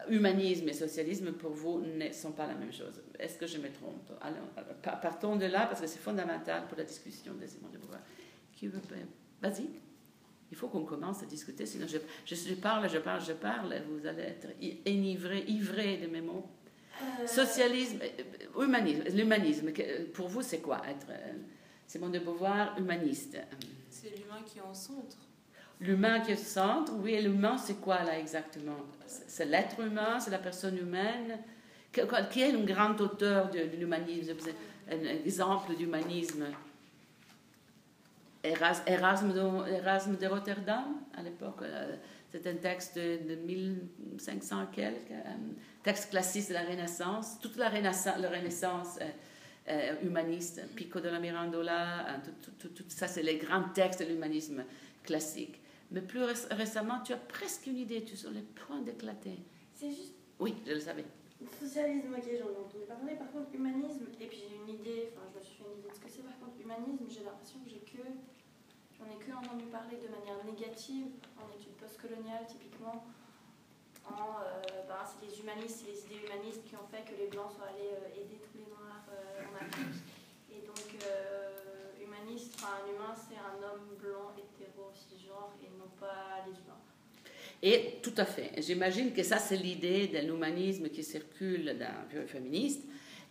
humanisme et socialisme pour vous ne sont pas la même chose. Est-ce que je me trompe? Partons de là parce que c'est fondamental pour la discussion des de Beauvoir. Qui veut Vas-y. Il faut qu'on commence à discuter, sinon je, je, parle, je parle, je parle, vous allez être enivré, ivré de mes mots. Euh. Socialisme, humanisme, l'humanisme, pour vous, c'est quoi être Simone de Beauvoir, humaniste? C'est l'humain qui est en centre. L'humain qui est au centre, oui, et l'humain, c'est quoi là exactement? C'est l'être humain, c'est la personne humaine? Qui est un grand auteur de, l'humanisme Un exemple d'humanisme? Erasme de, Erasme de Rotterdam, à l'époque. Euh, c'est un texte de, 1500 quelques, un texte classique de la Renaissance. Toute la Renaissance, la Renaissance euh, humaniste, Pico de la Mirandola, tout, tout, ça, c'est les grands textes de l'humanisme classique. Mais plus récemment, tu as presque une idée, tu es sur le point d'éclater. C'est juste. Oui, je le savais. Socialisme, ok, j'en ai entendu parler. Par contre, humanisme, et puis j'ai une idée, enfin, je me suis fait une idée de ce que c'est. Par contre, humanisme, j'ai l'impression que j'ai que. J'en ai que entendu parler de manière négative en études postcoloniales, typiquement. En, euh, ben, c'est les humanistes, les idées humanistes qui ont fait que les Blancs soient allés euh, aider tous les Noirs euh, en Afrique. Et donc, humaniste, enfin, un humain, c'est un homme blanc, hétéro, cisgenre, et non pas les humains. Et tout à fait. J'imagine que ça, c'est l'idée de l'humanisme qui circule dans le féministe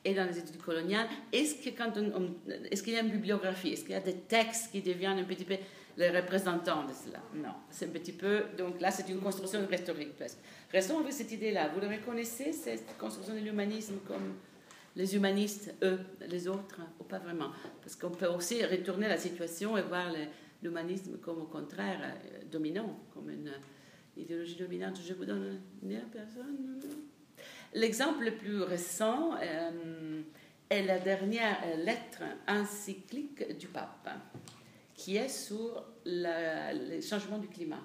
et dans les études coloniales. Est-ce qu'il est y a une bibliographie? Est-ce qu'il y a des textes qui deviennent un petit peu les représentants de cela? Non. C'est un petit peu. Donc là, c'est une construction rhétorique presque. Restons avec cette idée-là. Vous le reconnaissez, cette construction de l'humanisme comme les humanistes, eux, les autres, ou pas vraiment? Parce qu'on peut aussi retourner la situation et voir l'humanisme comme au contraire euh, dominant, comme une idéologie dominante, je vous donne une personne. L'exemple le plus récent euh, est la dernière lettre encyclique du pape, qui est sur le changement du climat.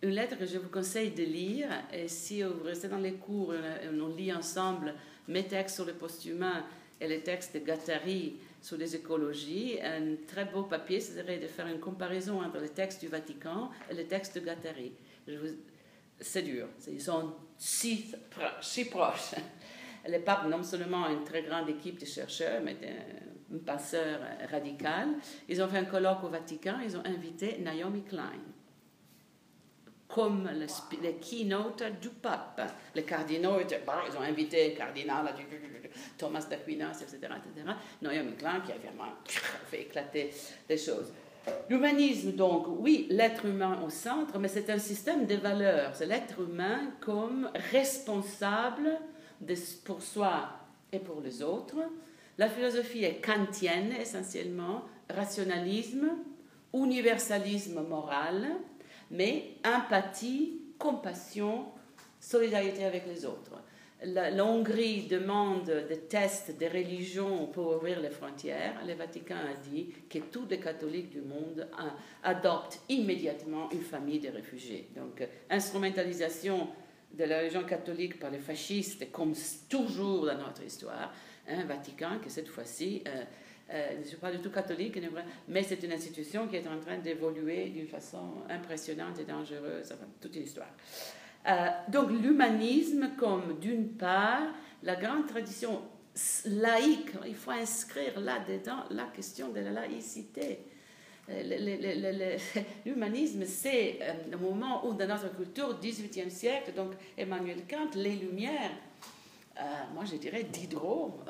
Une lettre que je vous conseille de lire, et si vous restez dans les cours, on lit ensemble mes textes sur le post-humain et les textes de Gattari sur les écologies. Un très beau papier serait de faire une comparaison entre les textes du Vatican et les textes de Gattari. C'est dur, ils sont si, proches. Le pape, non seulement une très grande équipe de chercheurs, mais un, passeur radical. Ils ont fait un colloque au Vatican, ils ont invité Naomi Klein comme le, keynote du pape. Les cardinaux, ils ont invité le cardinal Thomas d'Aquinas, etc., etc. Naomi Klein qui a vraiment fait éclater les choses. L'humanisme, donc, oui, l'être humain au centre, mais c'est un système de valeurs. C'est l'être humain comme responsable pour soi et pour les autres. La philosophie est kantienne essentiellement, rationalisme, universalisme moral, mais empathie, compassion, solidarité avec les autres la, Hongrie demande des tests des religions pour ouvrir les frontières, le Vatican a dit que tous les catholiques du monde adoptent immédiatement une famille de réfugiés. Donc, instrumentalisation de la religion catholique par les fascistes, comme toujours dans notre histoire, hein, Vatican qui cette fois-ci, euh, euh, ne suis pas du tout catholique, mais c'est une institution qui est en train d'évoluer d'une façon impressionnante et dangereuse, enfin, toute une histoire. Euh, donc l'humanisme comme d'une part la grande tradition laïque, il faut inscrire là-dedans la question de la laïcité. Euh, <laughs> l'humanisme, c'est euh, le moment où dans notre culture, 18e siècle, donc Emmanuel Kant, les Lumières, moi je dirais Diderot,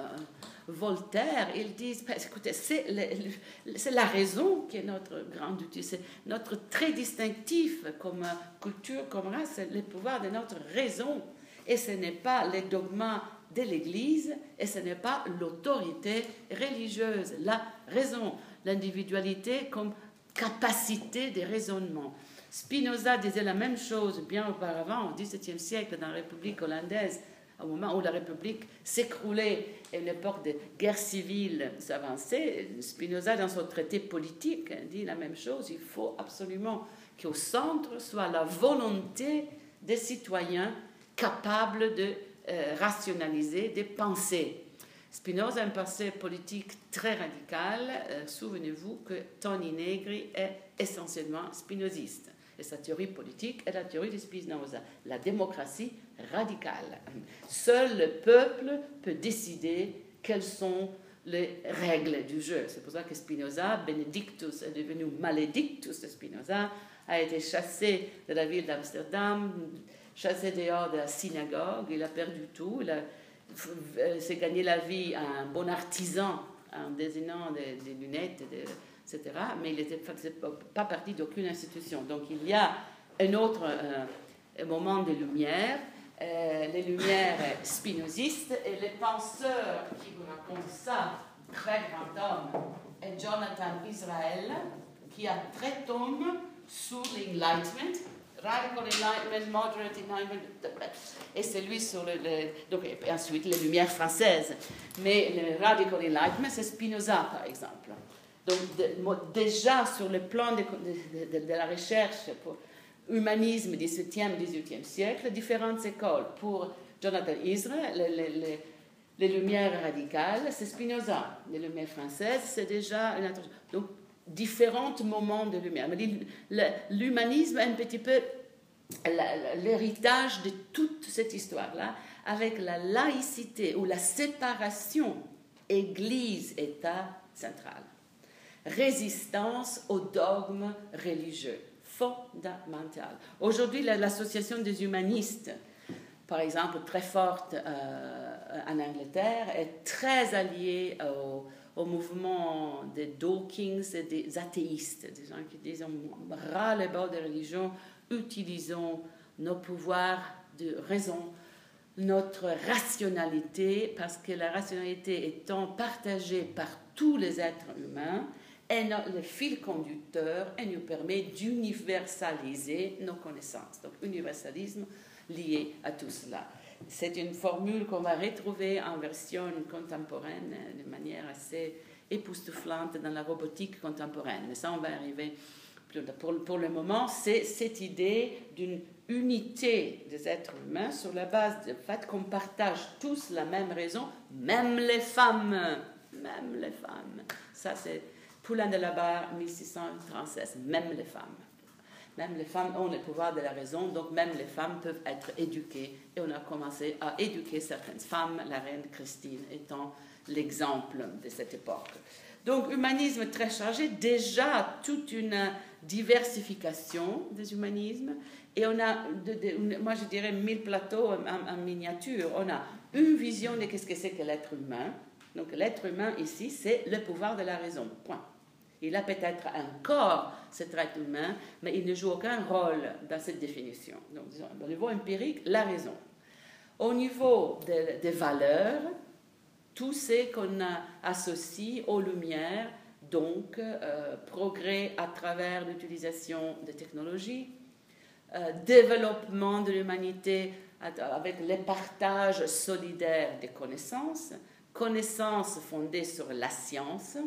Voltaire, ils disent, ben, écoutez, c'est la raison qui est notre grande outil, c'est notre très distinctif comme culture, comme race, c'est le pouvoir de notre raison. Et ce n'est pas les dogmas de l'Église et ce n'est pas l'autorité religieuse, la raison, l'individualité comme capacité de raisonnement. Spinoza disait la même chose bien auparavant, au XVIIe siècle, dans la République hollandaise au moment où la République s'écroulait et une époque de guerre civile s'avançait, Spinoza, dans son traité politique, dit la même chose. Il faut absolument qu'au centre soit la volonté des citoyens capables de euh, rationaliser, de penser. Spinoza a un passé politique très radical. Euh, souvenez-vous que Tony Negri est essentiellement spinoziste. Et sa théorie politique est la théorie de Spinoza, la démocratie radicale. Seul le peuple peut décider quelles sont les règles du jeu. C'est pour ça que Spinoza, Benedictus est devenu Maledictus de Spinoza, a été chassé de la ville d'Amsterdam, chassé dehors de la synagogue, il a perdu tout, il a, euh, s'est gagné la vie un bon artisan en désignant des, lunettes, etc. Mais il n'était pas partie d'aucune institution. Donc il y a un autre euh, moment de lumière, euh, les lumières spinozistes, et les penseurs qui vous racontent ça, très grand homme, est Jonathan Israel, qui a très tombé sur l'enlightenment, radical enlightenment, moderate enlightenment, et c'est lui sur le, donc, et ensuite les lumières françaises. Mais le radical enlightenment, c'est Spinoza, par exemple. Donc déjà sur le plan de, la recherche pour humanisme 17e, 18e siècle, différentes écoles. Pour Jonathan Israel, les, lumières radicales, c'est Spinoza. Les lumières françaises, c'est déjà une Donc différents moments de lumière. L'humanisme est un petit peu l'héritage de toute cette histoire-là, avec la laïcité ou la séparation Église-État central résistance au dogme religieux fondamental. Aujourd'hui, l'association des humanistes, par exemple, très forte euh, en Angleterre, est très alliée au, mouvement des Dawkins et des athéistes, des gens qui disent on ras le bas des religions, utilisons nos pouvoirs de raison, notre rationalité, parce que la rationalité étant partagée par tous les êtres humains, le fil conducteur et nous permet d'universaliser nos connaissances. Donc, universalisme lié à tout cela. C'est une formule qu'on va retrouver en version contemporaine de manière assez époustouflante dans la robotique contemporaine. Mais ça, on va arriver plus tard. Pour, pour le moment, c'est cette idée d'une unité des êtres humains sur la base du fait qu'on partage tous la même raison, même les femmes. Même les femmes. Ça, c'est Poulain de la Barre, 1636, même les femmes. Même les femmes ont le pouvoir de la raison, donc même les femmes peuvent être éduquées. Et on a commencé à éduquer certaines femmes, la reine Christine étant l'exemple de cette époque. Donc, humanisme très chargé, déjà toute une diversification des humanismes. Et on a, moi je dirais, mille plateaux en, miniature. On a une vision de ce que c'est que l'être humain. Donc, l'être humain ici, c'est le pouvoir de la raison. Point. Il a peut-être un corps, cet être humain, mais il ne joue aucun rôle dans cette définition. Donc, au niveau empirique, la raison. Au niveau des valeurs, tout ce qu'on associe aux lumières, donc euh, progrès à travers l'utilisation des technologies, euh, développement de l'humanité avec le partage solidaire des connaissances, connaissances fondées sur la science,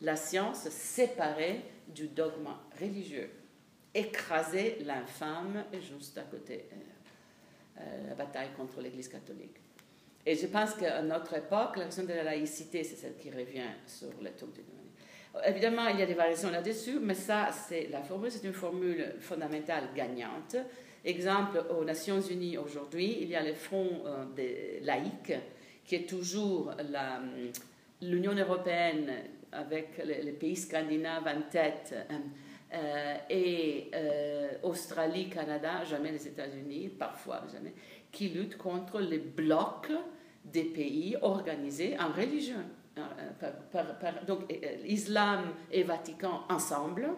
la science séparée du dogme religieux, écraser l'infâme juste à côté euh, euh, la bataille contre l'Église catholique. Et je pense qu'à notre époque, la question de la laïcité, c'est celle qui revient sur le tome de Évidemment, il y a des variations là-dessus, mais ça, c'est la formule, c'est une formule fondamentale gagnante. Exemple, aux Nations Unies aujourd'hui, il y a le Front euh, des laïcs, qui est toujours l'Union européenne avec les, pays scandinaves en tête, euh, euh, et euh, Australie, Canada, jamais les États-Unis, parfois jamais, qui luttent contre les blocs des pays organisés en religion. donc, l'islam et Vatican ensemble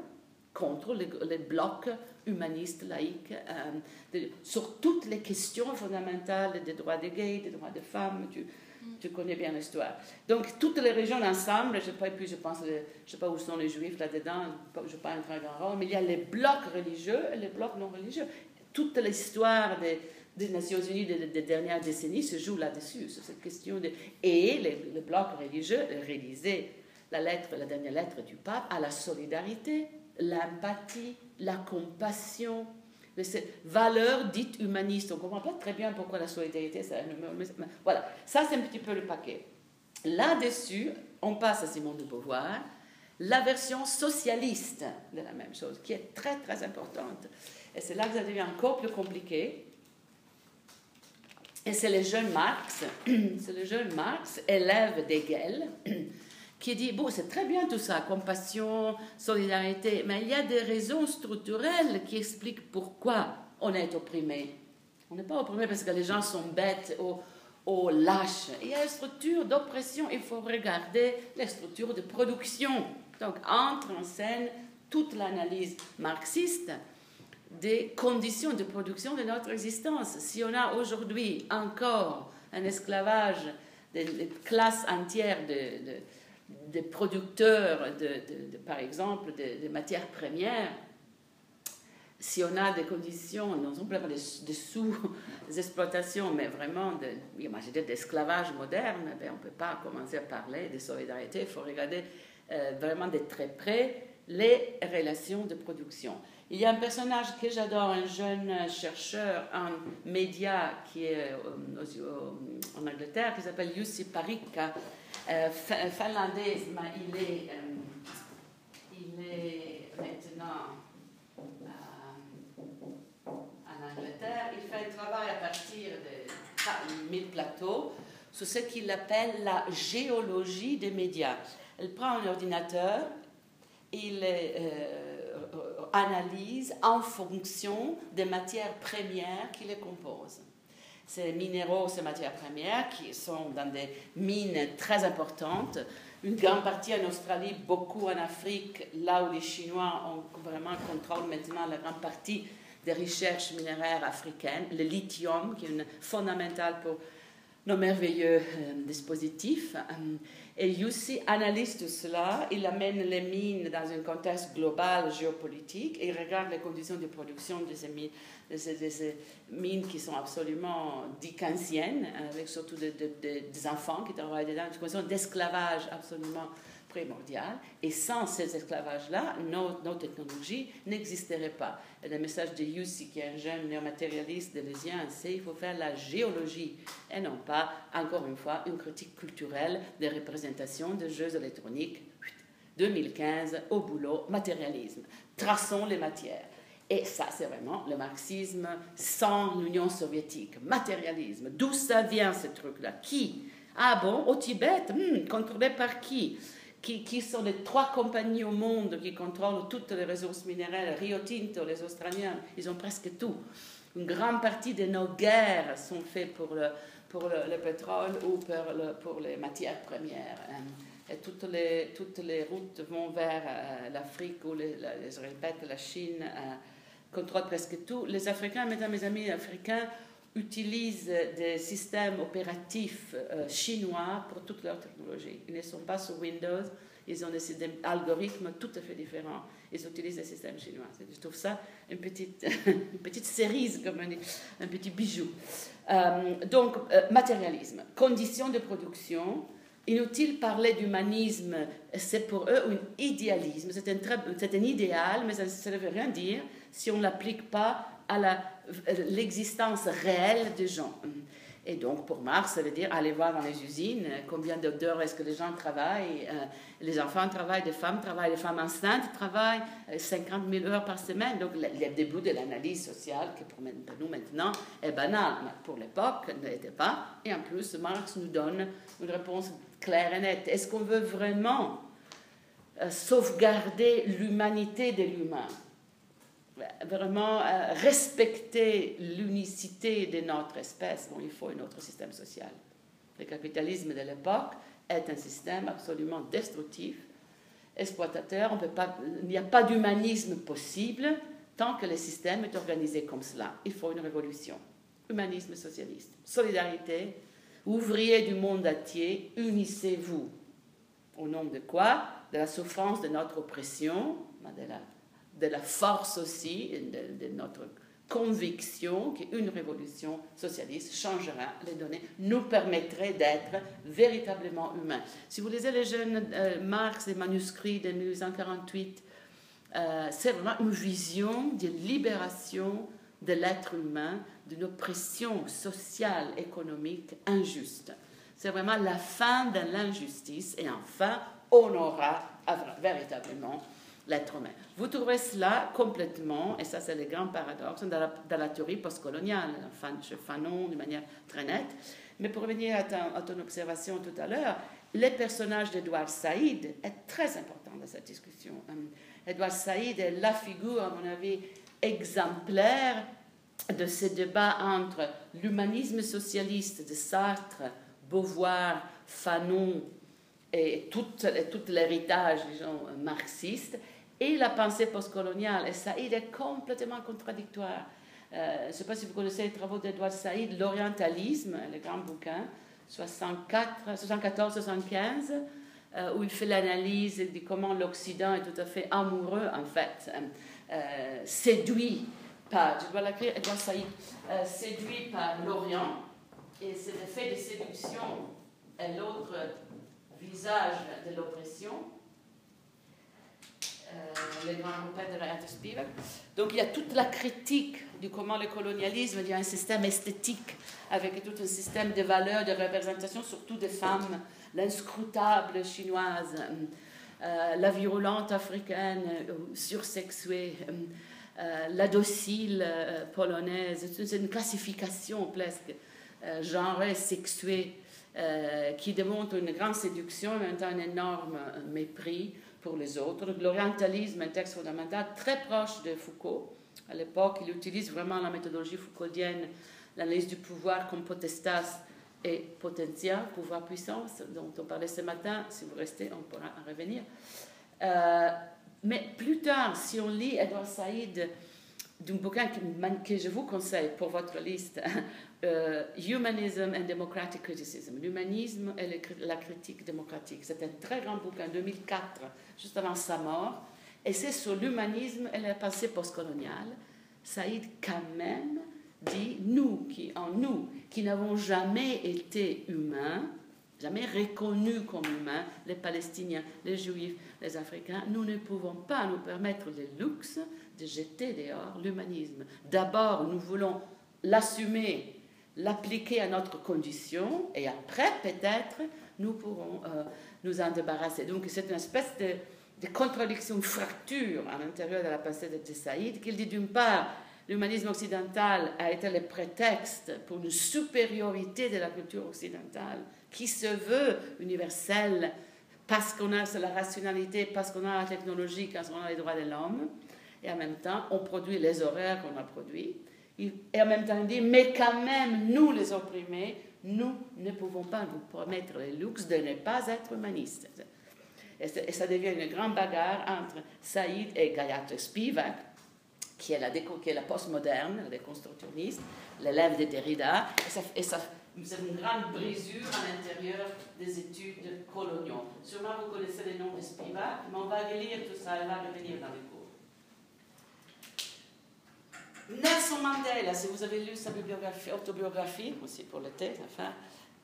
contre les, blocs humanistes, laïques, sur toutes les questions fondamentales des droits des gays, des droits des femmes, du, tu connais bien l'histoire. Donc, toutes les régions ensemble, je sais pas, puis je pense, je sais pas où sont les juifs là-dedans, je ne pas entrer en rôle, mais il y a les blocs religieux et les blocs non religieux. Toute l'histoire des, des, Nations Unies des, dernières décennies se joue là-dessus, sur cette question de... Et les, les blocs religieux réalisaient la la dernière lettre du pape à la solidarité, l'empathie, la compassion, de cette valeur dite humaniste. On ne comprend pas très bien pourquoi la solidarité, ça, voilà, ça c'est un petit peu le paquet. Là-dessus, on passe à Simon de Beauvoir, la version socialiste de la même chose, qui est très très importante. Et c'est là que ça devient encore plus compliqué. Et c'est le jeune Marx, <clears throat> c'est le jeune Marx, élève d'Hegel, <clears throat> qui dit, bon, c'est très bien tout ça, compassion, solidarité, mais il y a des raisons structurelles qui expliquent pourquoi on est opprimé. On n'est pas opprimé parce que les gens sont bêtes ou, au lâche. Il y a une structure d'oppression, il faut regarder les structures de production. Donc entre en scène toute l'analyse marxiste des conditions de production de notre existence. Si on a aujourd'hui encore un esclavage des, classes entières de, producteurs, de, par exemple, de, matières premières, si on a des conditions, non simplement de, sous-exploitation, mais vraiment d'esclavage moderne, ben on ne peut pas commencer à parler de solidarité. Il faut regarder euh, vraiment de très près les relations de production. Il y a un personnage que j'adore, un jeune chercheur en médias qui est en Angleterre, qui s'appelle Jussi Parikka, euh, finlandais, mais il est, euh, il est maintenant euh, en Angleterre. Il fait un travail à partir de mille plateaux sur ce qu'il appelle la géologie des médias. Il prend un ordinateur, il analyse en fonction des matières premières qui les composent. Ces minéraux, ces matières premières qui sont dans des mines très importantes, une grande partie en Australie, beaucoup en Afrique, là où les Chinois ont vraiment contrôle maintenant la grande partie des recherches minéraires africaines, le lithium qui est fondamental pour nos merveilleux euh, dispositifs. Euh, et Yussi analyse tout cela, il amène les mines dans un contexte global géopolitique et il regarde les conditions de production de ces mines, qui sont absolument dickensiennes, avec surtout des enfants qui travaillent dedans, une condition d'esclavage absolument primordial. Et sans ces esclavages-là, nos, technologies n'existeraient pas. Et le message de Yussi, qui est un jeune néomatérialiste delésien, c'est qu'il faut faire la géologie et non pas, encore une fois, une critique culturelle des représentations de jeux électroniques. 2015, au boulot, matérialisme. Traçons les matières. Et ça, c'est vraiment le marxisme sans l'Union soviétique. Matérialisme. D'où ça vient ce truc-là? Qui? Ah bon, au Tibet? Hmm, Contrôlé par qui? Qui, sont les trois compagnies au monde qui contrôlent toutes les ressources minérales. Rio Tinto, les Australiens, ils ont presque tout. Une grande partie de nos guerres sont faites pour le, pétrole ou pour, les matières premières. Et toutes les, routes vont vers euh, l'Afrique ou, les, répète, la Chine euh, contrôle presque tout. Les Africains, mesdames mes amis africains, utilisent des systèmes opératifs euh, chinois pour toute leur technologie. Ils ne sont pas sur Windows, ils ont des algorithmes tout à fait différents. Ils utilisent des systèmes chinois. Je trouve ça une petite, <laughs> une petite cerise, comme un, un petit bijou. Euh, donc, euh, matérialisme, conditions de production. Inutile parler d'humanisme, c'est pour eux un idéalisme, c'est un, un idéal, mais ça ne veut rien dire si on ne l'applique pas à l'existence réelle des gens. Et donc, pour Marx, ça veut dire aller voir dans les usines combien d'heures est-ce que les gens travaillent. Euh, les enfants travaillent, les femmes travaillent, les femmes enceintes travaillent 50 euh, 000 heures par semaine. Donc, le, début de l'analyse sociale, qui pour nous maintenant est banal, mais pour l'époque ne l'était pas. Et en plus, Marx nous donne une réponse claire et nette. Est-ce qu'on veut vraiment euh, sauvegarder l'humanité de l'humain? Vraiment euh, respecter l'unicité de notre espèce, bon, il faut un autre système social. Le capitalisme de l'époque est un système absolument destructif, exploitateur. On peut pas, il n'y a pas d'humanisme possible tant que le système est organisé comme cela. Il faut une révolution. Humanisme socialiste, solidarité, ouvriers du monde entier, unissez-vous. Au nom de quoi? De la souffrance de notre oppression, de la de la force aussi, de, notre conviction qu'une révolution socialiste changera les données, nous permettrait d'être véritablement humains. Si vous lisez les jeunes euh, Marx, les manuscrits de 1948, euh, c'est vraiment une vision de libération de l'être humain d'une oppression sociale, économique injuste. C'est vraiment la fin de l'injustice et enfin on aura véritablement Vous trouverez cela complètement, et ça c'est le grand paradoxe, dans la, théorie postcoloniale, chez Fanon de manière très nette. Mais pour revenir à, ton, observation tout à l'heure, le personnage d'Edouard Saïd est très important dans cette discussion. Edouard Saïd est la figure, à mon avis, exemplaire de ce débat entre l'humanisme socialiste de Sartre, Beauvoir, Fanon et tout l'héritage marxiste et la pensée postcoloniale. Et il est complètement contradictoire. Euh, je ne sais pas si vous connaissez les travaux d'Edouard Saïd, L'orientalisme, le grand bouquin, 74-75, euh, où il fait l'analyse de comment l'Occident est tout à fait amoureux, en fait, euh, séduit par, je dois l'écrire, Edouard Saïd, séduit par l'Orient, et c'est l'effet de séduction et l'autre visage de l'oppression euh, de Spivak. Donc il y a toute la critique de comment le colonialisme devient un système esthétique avec tout un système de valeurs, de représentation, surtout des femmes, l'inscrutable chinoise, euh, la virulente africaine, euh, sursexuée, la docile polonaise. C'est une classification presque genrée, sexuée, qui démontre une grande séduction et un énorme mépris pour les autres. L'orientalisme, un texte fondamental très proche de Foucault. À l'époque, il utilise vraiment la méthodologie foucauldienne, l'analyse du pouvoir comme potestas et potentia, pouvoir-puissance, dont on parlait ce matin. Si vous restez, on pourra en revenir. Euh, mais plus tard, si on lit Edouard Saïd, d'un bouquin que, je vous conseille pour votre liste, <laughs> euh, Humanism and Democratic Criticism, l'humanisme et la critique démocratique. C'est un très grand bouquin, 2004, juste avant sa mort, et c'est sur l'humanisme et la pensée postcoloniale. Saïd quand même dit, nous, qui, en nous, qui n'avons jamais été humains, jamais reconnus comme humains, les Palestiniens, les Juifs, les Africains, nous ne pouvons pas nous permettre le luxe de jeter dehors l'humanisme. D'abord, nous voulons l'assumer, l'appliquer à notre condition, et après, peut-être, nous pourrons euh, nous en débarrasser. Donc, c'est une espèce de, contradiction, une fracture à l'intérieur de la pensée de Saïd, qu'il dit d'une part, l'humanisme occidental a été le prétexte pour une supériorité de la culture occidentale qui se veut universelle parce qu'on a la rationalité, parce qu'on a la technologie, parce qu'on a les droits de l'homme et en même temps, on produit les horaires qu'on a produits. Et en même temps, on dit, mais quand même, nous, les opprimés, nous ne pouvons pas nous permettre le luxe de ne pas être humanistes. Et, ça devient une grande bagarre entre Saïd et Gayatri Spivak, qui est la, la postmoderne, la déconstructionniste, l'élève de Derrida. Et, ça, c'est une grande brisure à l'intérieur des études coloniaux. Sûrement vous connaissez les noms de Spivak, mais on va relire tout ça, elle va revenir dans les cours. Nelson Mandela, si vous avez lu sa autobiographie, aussi pour l'été, enfin,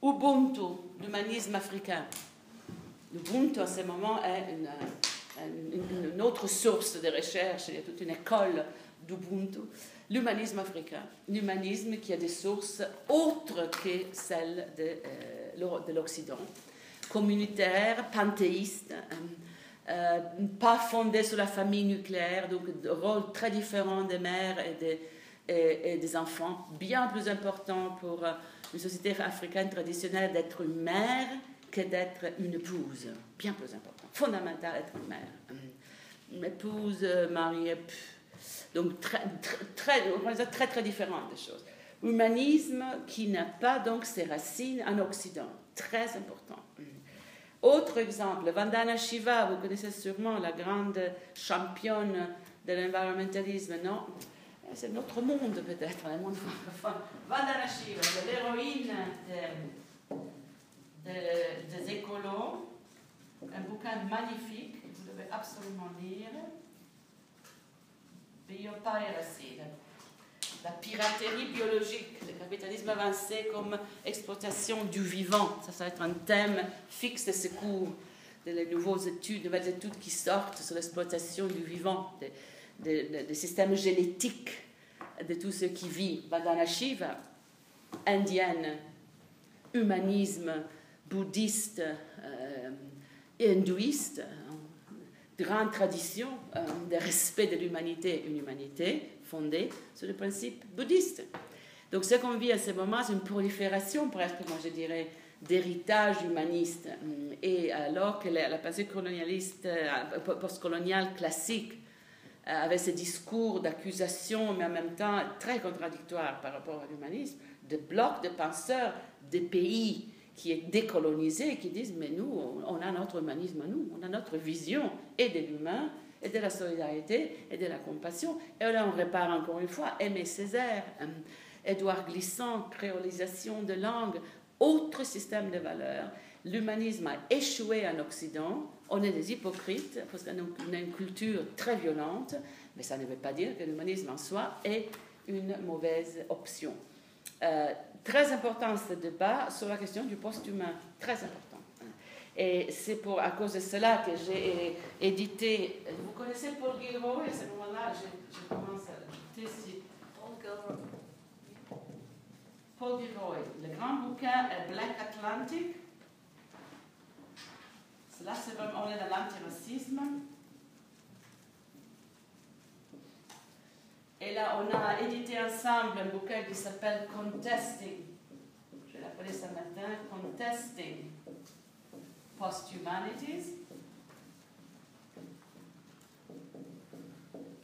Ubuntu, l'humanisme africain. Ubuntu, à ce moment, est une, une, autre source de recherche. Il y a toute une école d'Ubuntu. L'humanisme africain. L'humanisme qui a des sources autres que celles de, euh, de l'Occident. Communautaire, panthéiste. Euh, euh, pas fondée sur la famille nucléaire, donc rôle très différent des mères et des, enfants, bien plus important pour une société africaine traditionnelle d'être une mère que d'être une épouse, bien plus important, fondamental d'être une mère. Une épouse, mariée, donc très, très, très, très, très différentes des choses. Humanisme qui n'a pas donc ses racines en Occident, très important. Autre exemple, Vandana Shiva, vous connaissez sûrement la grande championne de l'environnementalisme, non? C'est notre monde peut-être, le monde Vandana Shiva, l'héroïne des écolos, un bouquin magnifique, vous devez absolument lire. La piraterie biologique, le capitalisme avancé comme exploitation du vivant. Ça, va être un thème fixe de ce cours, des nouvelles études, nouvelles études qui sortent sur l'exploitation du vivant, des, systèmes génétiques de tout ce qui vit. Vandana Shiva, indienne, humanisme, bouddhiste, euh, hindouiste, grande tradition euh, de respect de l'humanité, une humanité fondée sur le principe bouddhiste. Donc ce qu'on vit à ce moment, c'est une prolifération presque, moi je dirais, d'héritage humaniste. Et alors que la, pensée colonialiste, euh, postcoloniale classique avec ces discours d'accusation, mais en même temps très contradictoires par rapport à l'humanisme, de blocs de penseurs des pays qui est décolonisé, qui disent mais nous, on a notre humanisme, nous, on a notre vision et de l'humain, et de la solidarité, et de la compassion. Et là, on répare encore une fois Aimé Césaire, euh, Édouard Glissant, créolisation de langue, autre système de valeurs. L'humanisme a échoué en Occident. On est des hypocrites parce qu'on a une culture très violente, mais ça ne veut pas dire que l'humanisme en soi est une mauvaise option. Euh, très important ce débat sur la question du post-humain, très important. Et c'est pour, à cause de cela que j'ai édité. Vous connaissez Paul Gilroy À ce moment-là, je, commence à éditer ici. Paul Gilroy. Le grand bouquin est Black Atlantic. Là, c'est vraiment, on est dans l'antiracisme. Et là, on a édité ensemble un bouquin qui s'appelle Contesting. Je l'ai appelé ce matin, Contesting Post-Humanities,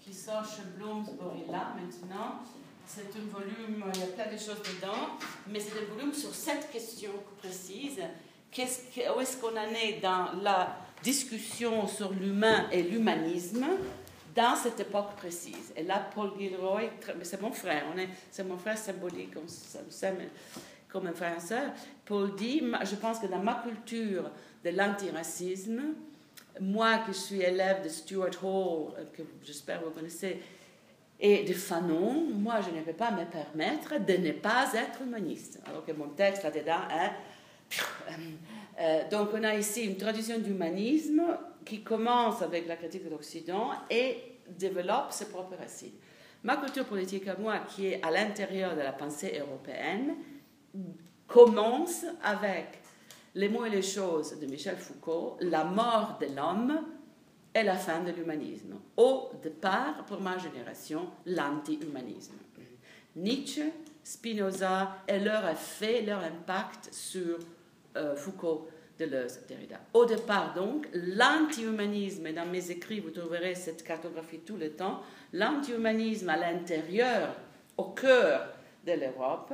qui sort chez Bloomsbury là maintenant. C'est un volume, il y a plein de choses dedans, mais c'est un volume sur cette question précise. où est-ce qu'on en est dans la discussion sur l'humain et l'humanisme? Dans cette époque précise. Et là, Paul Gilroy, c'est mon frère, c'est mon frère symbolique, comme un frère et soeur. Paul dit, je pense que dans ma culture de l'antiracisme, moi qui suis élève de Stuart Hall, que j'espère vous connaissez, et de Fanon, moi je ne peux pas me permettre de ne pas être humaniste. Alors que mon texte là-dedans est... <laughs> Euh, donc on a ici une tradition d'humanisme qui commence avec la critique de l'Occident et développe ses propres récits. Ma culture politique à moi, qui est à l'intérieur de la pensée européenne, commence avec Les mots et les choses de Michel Foucault, La mort de l'homme et la fin de l'humanisme. Au départ, pour ma génération, l'anti-humanisme. Nietzsche, Spinoza et leur effet, leur impact sur euh, Foucault, Au départ, donc, l'anti-humanisme, et dans mes écrits, vous trouverez cette cartographie tout le temps, l'anti-humanisme à l'intérieur, au cœur de l'Europe,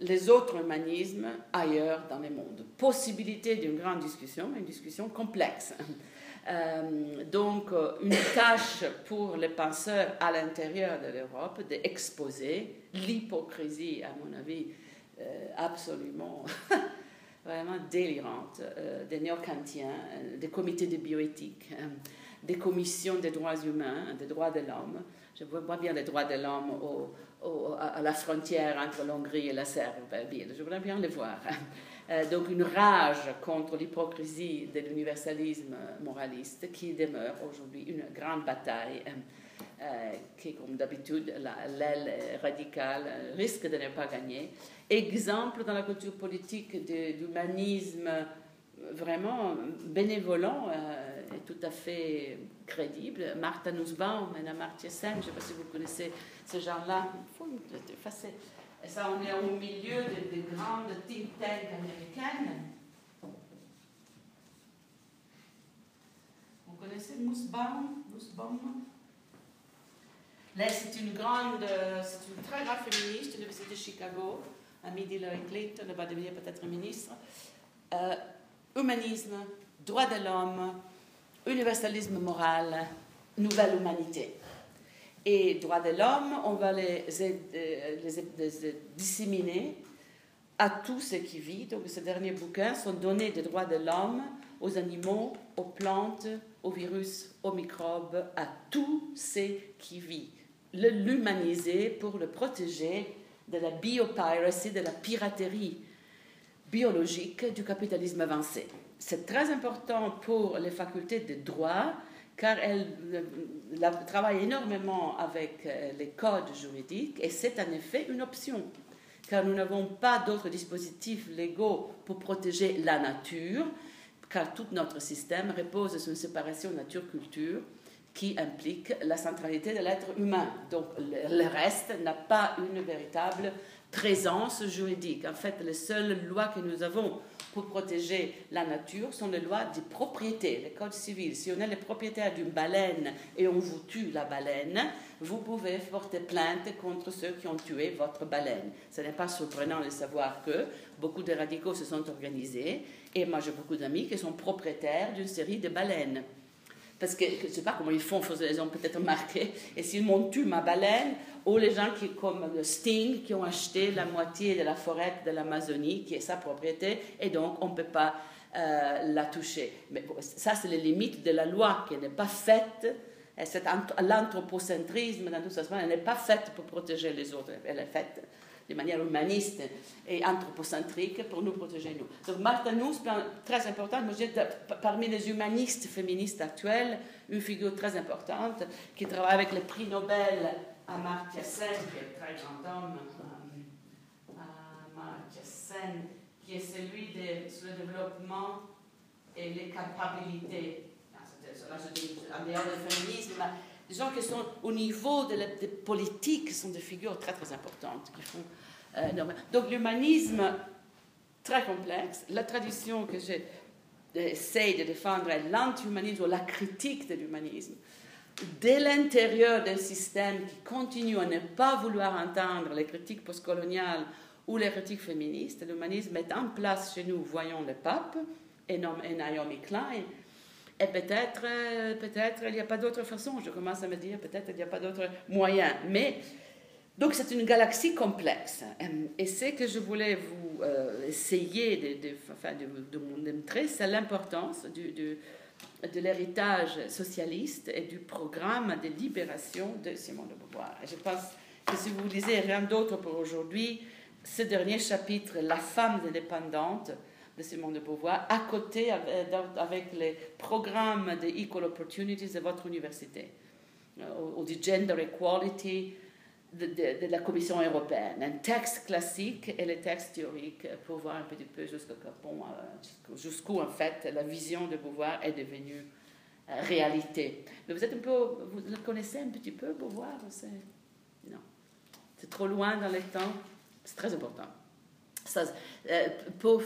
les autres humanismes ailleurs dans le monde. Possibilité d'une grande discussion, une discussion complexe. Euh, donc, une tâche pour les penseurs à l'intérieur de l'Europe d'exposer l'hypocrisie, à mon avis, euh, absolument <laughs> vraiment délirante euh, des néo-kantiens, des comités de bioéthique, des commissions des droits humains, des droits de l'homme. Je vois bien les droits de l'homme au, à la frontière entre l'Hongrie et la Serbie. Je voudrais bien les voir. Euh, donc une rage contre l'hypocrisie de l'universalisme moraliste qui demeure aujourd'hui une grande bataille euh, qui, comme d'habitude, l'aile radicale risque de ne pas gagner. Exemple dans la culture politique de l'humanisme vraiment bénévolent euh, et tout à fait crédible. Martha Nussbaum Amartya Sen, je ne sais pas si vous connaissez ce genre-là. Et ça, on est au milieu des de grandes think tanks américaines. Vous connaissez Nussbaum, c'est une grande, c'est une très grande féministe l'Université de Chicago, amie d'Hillary Clinton, elle va devenir peut-être ministre. Euh, humanisme, droit de l'homme, universalisme moral, nouvelle humanité. Et droits de l'homme, on va les, les, disséminer à tout ce qui vit. Donc ces derniers bouquins sont donnés des droits de l'homme aux animaux, aux plantes, aux virus, aux microbes, à tout ce qui vit. L'humaniser pour le protéger de la biopiracy, de la piraterie biologique du capitalisme avancé. C'est très important pour les facultés de droit car elle, travaille énormément avec euh, les codes juridiques et c'est en effet une option, car nous n'avons pas d'autres dispositifs légaux pour protéger la nature, car tout notre système repose sur une séparation nature-culture qui implique la centralité de l'être humain. Donc le reste n'a pas une véritable présence juridique. En fait, les seules lois que nous avons pour protéger la nature sont les lois de propriété, les codes civils. Si on est le propriétaire d'une baleine et on vous tue la baleine, vous pouvez porter plainte contre ceux qui ont tué votre baleine. Ce n'est pas surprenant de savoir que beaucoup de radicaux se sont organisés et moi j'ai beaucoup d'amis qui sont propriétaires d'une série de baleines. Parce que je ne sais pas comment ils font, ils ont peut-être marqué. Et s'ils m'ont tué ma baleine, ou les gens qui, comme Sting, qui ont acheté la moitié de la forêt de l'Amazonie, qui est sa propriété, et donc on ne peut pas euh, la toucher. Mais ça, c'est les limites de la loi qui n'est pas faite. L'anthropocentrisme, dans tout ça, elle n'est pas faite pour protéger les autres. Elle est faite de manière humaniste et anthropocentrique pour nous protéger nous. Donc Martha Nuss, très importante, parmi les humanistes féministes actuels, une figure très importante qui travaille avec le prix Nobel Amartya Sen, qui est un très grand homme, Amartya Sen, qui est celui de, sur le développement et les capacités. En dehors du féminisme, des gens qui sont au niveau de la politique sont des figures très très importantes qui font euh, donc l'humanisme très complexe. La tradition que j'essaie de défendre est l'anti-humanisme ou la critique de l'humanisme. Dès l'intérieur d'un système qui continue à ne pas vouloir entendre les critiques postcoloniales ou les critiques féministes, l'humanisme est en place chez nous, voyons le pape et Naomi Klein, et peut-être, euh, peut-être il n'y a pas d'autre façon. Je commence à me dire peut-être il n'y a pas d'autre moyen. Mais donc c'est une galaxie complexe. Et ce que je voulais vous euh, essayer de, montrer, c'est l'importance de l'héritage socialiste et du programme de libération de Simone de Beauvoir. Et je pense que si vous lisez rien d'autre pour aujourd'hui, ce dernier chapitre, La femme indépendante, de Simone de Beauvoir, à côté avec les programmes de Equal Opportunities de votre université, euh, ou du Gender Equality de, la Commission européenne. Un texte classique et les textes théoriques pour voir un petit peu euh, jusqu'où, en fait, la vision de Beauvoir est devenue euh, réalité. Mais vous êtes un peu, vous le connaissez un petit peu, Beauvoir Non. C'est trop loin dans le temps. C'est très important. Euh, pour,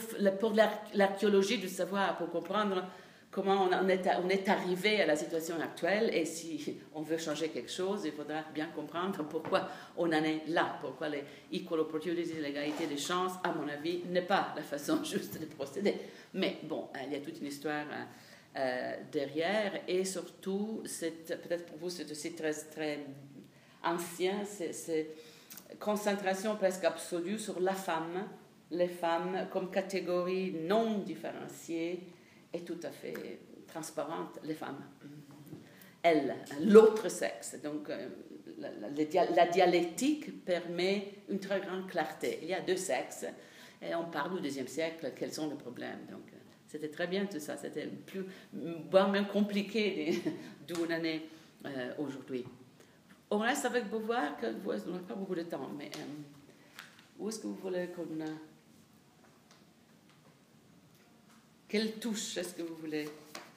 l'archéologie du savoir, pour comprendre comment on, est, arrivé à la situation actuelle et si <laughs> on veut changer quelque chose, il faudra bien comprendre <laughs> pourquoi on en est là, pourquoi les equal opportunities, l'égalité des chances, à mon avis, n'est pas la façon <laughs> juste de procéder. Mais bon, il y a toute une histoire euh, euh, derrière et surtout, peut-être pour vous, c'est aussi très, très ancien, c'est concentration presque absolue sur la femme les femmes comme catégorie non différenciée est tout à fait transparente, les femmes. Elles, l'autre sexe. Donc, euh, la, dialectique permet une très grande clarté. Il y a deux sexes, et on parle au deuxième siècle, quels sont les problèmes. Donc, euh, c'était très bien tout ça. C'était plus, voire même compliqué <laughs> d'où on en est euh, aujourd'hui. On reste avec Beauvoir, que, on n'a pas beaucoup de temps, mais où est-ce que vous voulez qu'on Quelle touche est-ce que vous voulez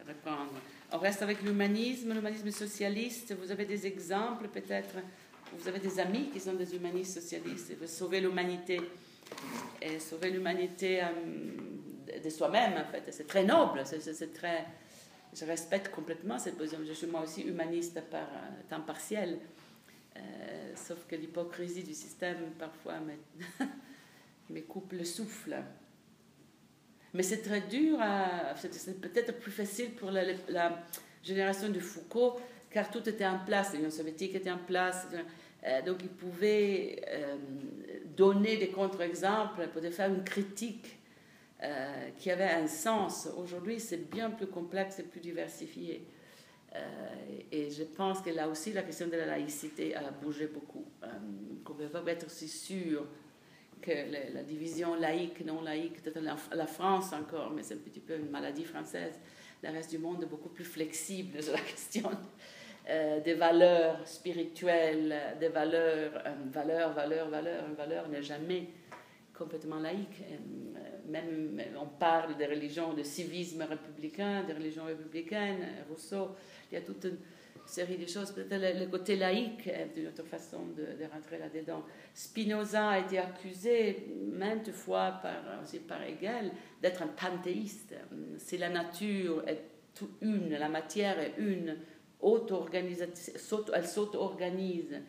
reprendre? On reste avec l'humanisme, l'humanisme socialiste. Vous avez des exemples peut-être? Vous avez des amis qui sont des humanistes socialistes et veulent sauver l'humanité. Et sauver l'humanité euh, de soi-même, en fait. C'est très noble, c'est très... Je respecte complètement cette position. Je suis moi aussi humaniste par euh, temps partiel. Euh, sauf que l'hypocrisie du système parfois me <laughs> coupe le souffle. Mais c'est très dur, c'est peut-être plus facile pour la, génération de Foucault, car tout était en place, l'Union soviétique était en place, euh, donc il pouvait euh, donner des contre-exemples, pouvait faire une critique euh, qui avait un sens. Aujourd'hui, c'est bien plus complexe et plus diversifié. et je pense que là aussi, la question de la laïcité a bougé beaucoup. qu'on ne peut pas être si sûr la division laïque, non laïque, la, France encore, mais c'est un petit peu une maladie française. Le reste du monde est beaucoup plus flexible sur la <laughs> question euh, des valeurs spirituelles, des valeurs, euh, valeurs, valeurs, valeurs. Une valeur n'est jamais complètement laïque. Euh, même on parle des religions, de civisme républicain, des religions républicaines, Rousseau, il y a toute une série de choses, peut-être le, côté laïque est d'une autre façon de, rentrer là-dedans. Spinoza a été accusé maintes fois par, aussi par Hegel d'être un panthéiste. Si la nature est une, la matière est une, elle s'auto-organise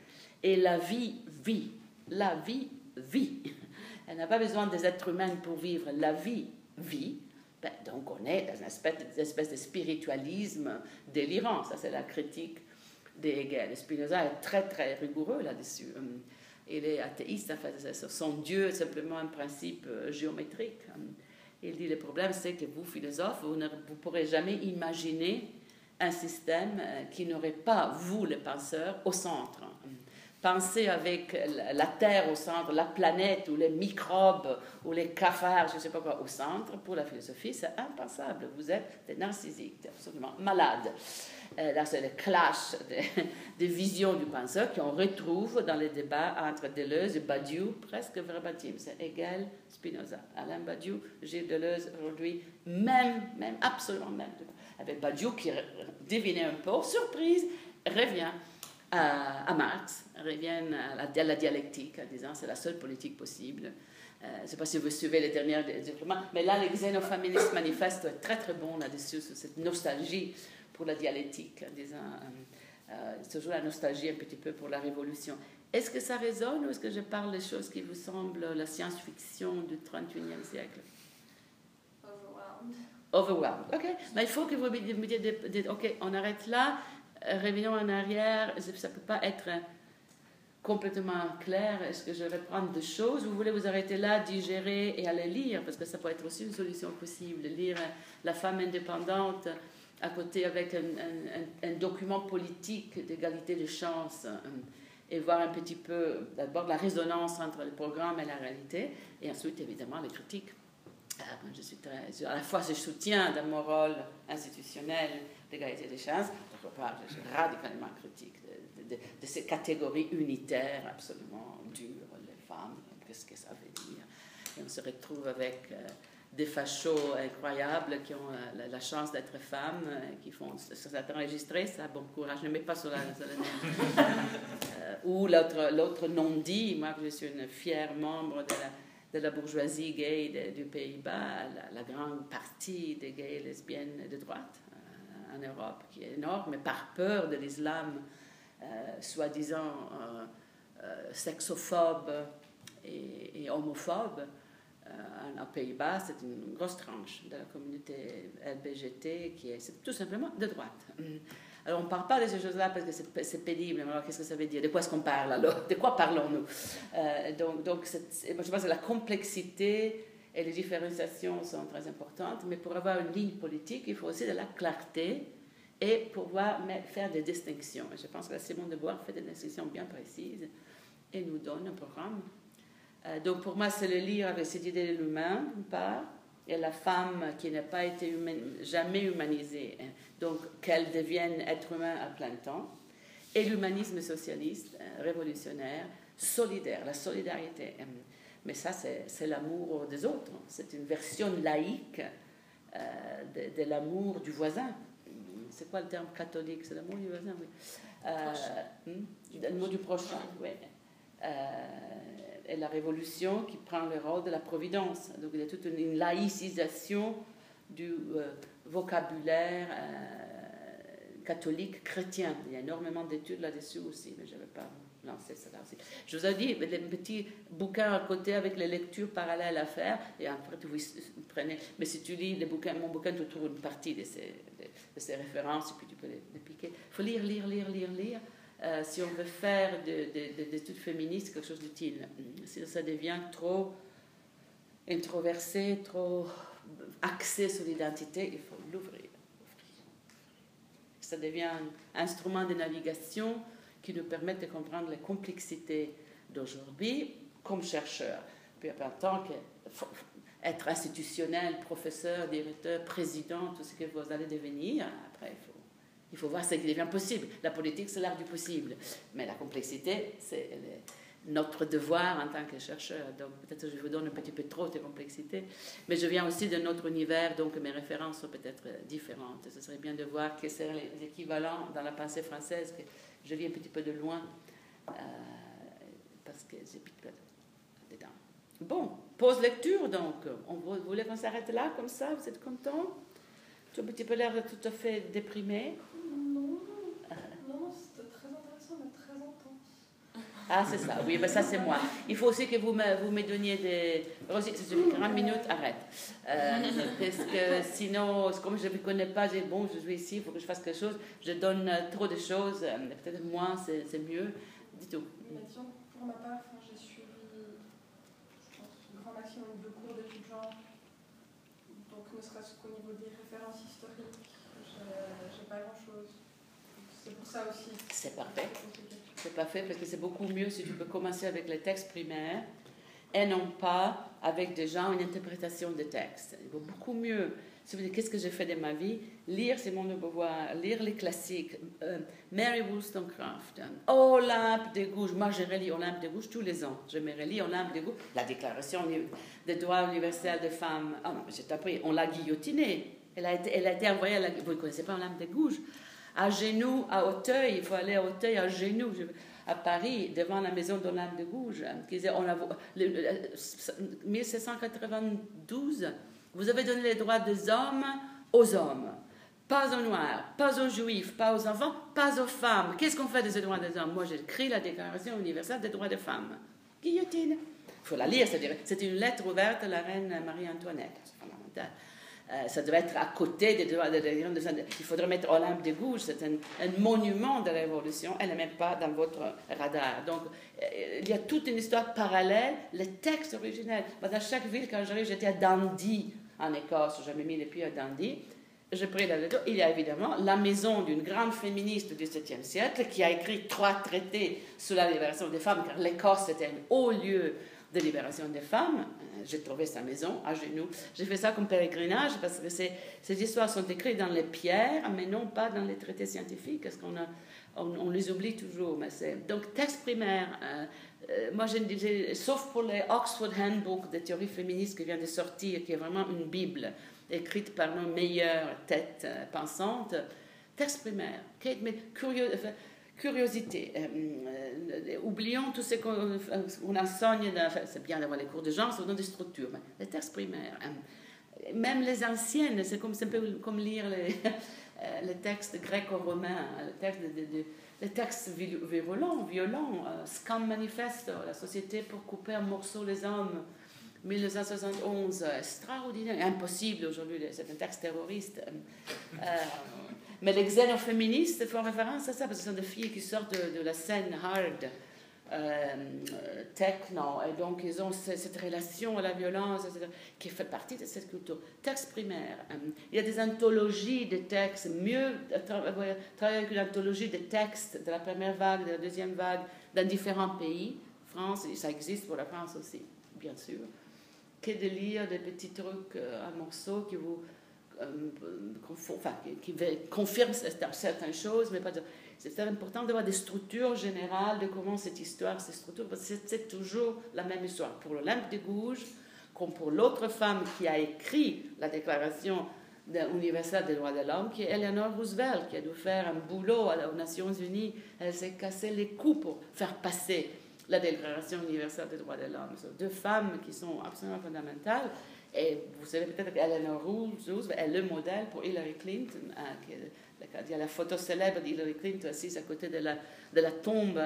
et la vie vit. La vie vit. Elle n'a pas besoin des êtres humains pour vivre. La vie vit. Ben, donc on est dans une espèce, de spiritualisme délirant. Ça, c'est la critique d'Hegel. Spinoza est très, très rigoureux là-dessus. Il est athéiste, en fait, son Dieu est simplement un principe euh, géométrique. Il dit le problème, c'est que vous, philosophes, vous ne vous pourrez jamais imaginer un système euh, qui n'aurait pas, vous, les penseurs, au centre penser avec la Terre au centre, la planète ou les microbes ou les cafards, je ne sais pas quoi, au centre, pour la philosophie, c'est impensable. Vous êtes des narcissiques, absolument malades. Euh, là, c'est le clash des, <laughs> visions du penseur qu'on retrouve dans les débats entre Deleuze et Badiou, presque verbatim. C'est égal Spinoza. Alain Badiou, Gilles Deleuze, aujourd'hui, même, même, absolument même. Avec Badiou qui devinait un peu, surprise, revient à, Marx, reviennent à la, la, dialectique, en disant c'est la seule politique possible. Euh, je ne sais pas si vous suivez les derniers développements, mais là, le xénoféministe manifeste est très très bon là-dessus, sur cette nostalgie pour la dialectique, en disant euh, euh, toujours la nostalgie un petit peu pour la révolution. Est-ce que ça résonne ou est-ce que je parle des choses qui vous semblent la science-fiction du 31e siècle? Overwhelmed. Overwhelmed, ok. Mais il faut que vous me dites, ok, on arrête là revenons en arrière, ça ne peut pas être complètement clair. Est-ce que je vais prendre des choses? Vous voulez vous arrêter là, digérer et aller lire? Parce que ça peut être aussi une solution possible. Lire La femme indépendante à côté avec un, document politique d'égalité de chances euh, et voir un petit peu d'abord la résonance entre le programme et la réalité et ensuite évidemment les critiques. Ah, je suis très, à la fois je soutiens d'un rôle institutionnel d'égalité des chances, je suis radicalement critique de, ces catégories unitaires absolument dures, les femmes, qu'est-ce que ça veut dire? Et on se retrouve avec euh, des fachos incroyables qui ont euh, la, chance d'être femmes, euh, qui font ça enregistré, ça, bon courage, ne mets pas sur la, sur Ou l'autre non-dit, moi je suis une fière membre de la, de la bourgeoisie gay du Pays-Bas, la, la, grande partie des gays et lesbiennes de droite en Europe, qui est énorme, mais par peur de l'islam, euh, soi-disant euh, euh, sexophobe et, homophobe, en Pays-Bas, c'est une grosse tranche de la communauté LBGT qui est, tout simplement de droite. Alors, on ne parle pas de ces choses-là parce que c'est pénible. Alors, qu'est-ce que ça veut dire? De quoi est-ce qu'on parle alors? De quoi parlons-nous? Donc je pense que la complexité et les différenciations sont très importantes, mais pour avoir une ligne politique, il faut aussi de la clarté et pouvoir faire des distinctions. je pense que Simone de Beauvoir fait des distinctions bien précises et nous donne un programme. Euh, donc pour moi, c'est le lire avec cette idée de l'humain, d'une part, et la femme qui n'a pas été jamais humanisée, hein. donc qu'elle devienne être humain à plein temps, et l'humanisme socialiste, hein, révolutionnaire, solidaire, la solidarité. Hein. Mais ça, c'est l'amour des autres. C'est une version laïque euh, de, l'amour du voisin. C'est quoi le terme catholique? C'est l'amour du voisin, oui. Euh, hmm? L'amour du prochain, oui. Euh, et la révolution qui prend le rôle de la providence. Donc il y a toute une, laïcisation du vocabulaire catholique chrétien. Il y a énormément d'études là-dessus aussi, mais je ne vais pas Je vous ai dit, des petits bouquins à côté avec les lectures parallèles à faire, et après vous prenez. Mais si tu lis les bouquins, mon bouquin, tu trouves une partie de ces, de, ces références, et puis tu peux les, piquer. Il faut lire, lire, lire, lire, lire. Euh, si on veut faire des études féministes, quelque chose d'utile. Si ça devient trop introversé, trop axé sur l'identité, il faut l'ouvrir. Ça devient un instrument de navigation qui nous permettent de comprendre les complexités d'aujourd'hui comme chercheur. Puis en tant qu'être institutionnel, professeur, directeur, président, tout ce que vous allez devenir, après il faut, il faut voir ce qui devient possible. La politique, c'est l'art du possible. Mais la complexité, c'est notre devoir en tant que chercheur. Donc peut-être je vous donne un petit peu trop de complexité, mais je viens aussi de notre univers, donc mes références sont peut-être différentes. Ce serait bien de voir quels seraient les équivalents dans la pensée française, que je viens un petit peu de loin, euh, parce que j'ai dedans. Bon, pause lecture donc. On voulait qu'on s'arrête là, comme ça, vous êtes content as un petit peu l'air tout à fait déprimé. Ah, c'est ça, oui, ben ça c'est moi. Il faut aussi que vous me, vous me donniez des. Rosie, suffit 40 minutes, arrête. Euh, parce que sinon, comme je ne me connais pas, j'ai bon, je suis ici, il faut que je fasse quelque chose. Je donne trop de choses, euh, peut-être moins, c'est mieux. Dis tout. pour ma part, j'ai suivi, je pense, un grand maximum de cours d'études genre. Donc, ne serait-ce qu'au niveau des références historiques, j'ai pas grand-chose. C'est pour ça aussi. C'est parfait c'est pas fait parce que c'est beaucoup mieux si tu peux commencer avec les textes primaires et non pas avec déjà une interprétation des textes. Il vaut beaucoup mieux. Si vous dites qu'est-ce que j'ai fait de ma vie, lire Simone de Beauvoir, lire les classiques, euh, Mary Wollstonecraft, Olympe de Gouges. Moi, je relis Olympe de Gouges tous les ans. Je me relis Olympe de Gouges, la Déclaration des droits universels des femmes. Ah non, j'ai appris, on l'a guillotinée. Elle a été, elle a été envoyée à la... Vous ne connaissez pas Olympe de Gouges? À genoux à Auteuil, il faut aller à Auteuil à genoux, à Paris, devant la maison d'Olympe de Gouges, qui disait, on a, 1792, vous avez donné les droits des hommes aux hommes, pas aux noirs, pas aux juifs, pas aux enfants, pas aux femmes. Qu'est-ce qu'on fait de ces droits des hommes? Moi, j'écris la Déclaration universelle des droits des femmes. Guillotine. Il faut la lire, c'est une lettre ouverte à la reine Marie-Antoinette. C'est fondamental. Euh, ça devait être à côté des droits de Il faudrait mettre Olympe de Gouges, c'est un, monument de la Révolution, elle n'est même pas dans votre radar. Donc, euh, il y a toute une histoire parallèle, les textes originels. dans chaque ville, quand j'arrive, j'étais à Dundee, en Écosse, j'avais mis les pieds à Dundee. J'ai pris la lettre. Il y a évidemment la maison d'une grande féministe du XVIIe siècle qui a écrit trois traités sur la libération des femmes, car l'Écosse était un haut lieu libération des femmes j'ai trouvé sa maison à genoux. J'ai fait ça comme pèlerinage parce que ces, histoires sont écrites dans les pierres, mais non pas dans les traités scientifiques, parce qu'on on, les oublie toujours. Mais donc, texte primaire. Euh, euh, moi, je, sauf pour les Oxford Handbook de théorie féministe qui vient de sortir, qui est vraiment une Bible écrite par nos meilleures têtes euh, pensantes, texte primaire. Kate, mais curieux, curiosité. Euh, euh, oublions tout ce qu'on euh, enseigne. C'est bien d'avoir les cours de genre, c'est dans des structures. Mais les textes primaires, même les anciennes, c'est comme, un peu comme lire les, <laughs> les textes greco-romains, les textes, de, violents. Scam Manifesto, la société pour couper en morceaux les hommes. 1971, extraordinaire, impossible aujourd'hui, c'est un texte terroriste. Mais les xénoféministes font référence à ça, parce que ce sont des filles qui sortent de, la scène hard, euh, techno, et donc ils ont cette, relation à la violence, qui fait partie de cette culture. Texte primaire. Euh, il y a des anthologies de textes, mieux travailler avec une anthologie de textes de la première vague, de la deuxième vague, dans différents pays. France, ça existe pour la France aussi, bien sûr, que de lire des petits trucs euh, à morceaux qui vous euh, enfin, qui, confirme certaines choses, mais C'est très important d'avoir des structures générales de comment cette histoire se structure, parce que c'est toujours la même histoire. Pour l'Olympe de Gouges, comme pour l'autre femme qui a écrit la Déclaration universelle des droits de l'homme, qui est Eleanor Roosevelt, qui a dû faire un boulot aux Nations Unies. Elle s'est cassé les coups pour faire passer la Déclaration universelle des droits de l'homme. Deux femmes qui sont absolument fondamentales. Et vous savez peut-être qu'Eleanor Roosevelt est le modèle pour Hillary Clinton. Hein, il y a la photo célèbre d'Hillary Clinton assise à côté de la, de la tombe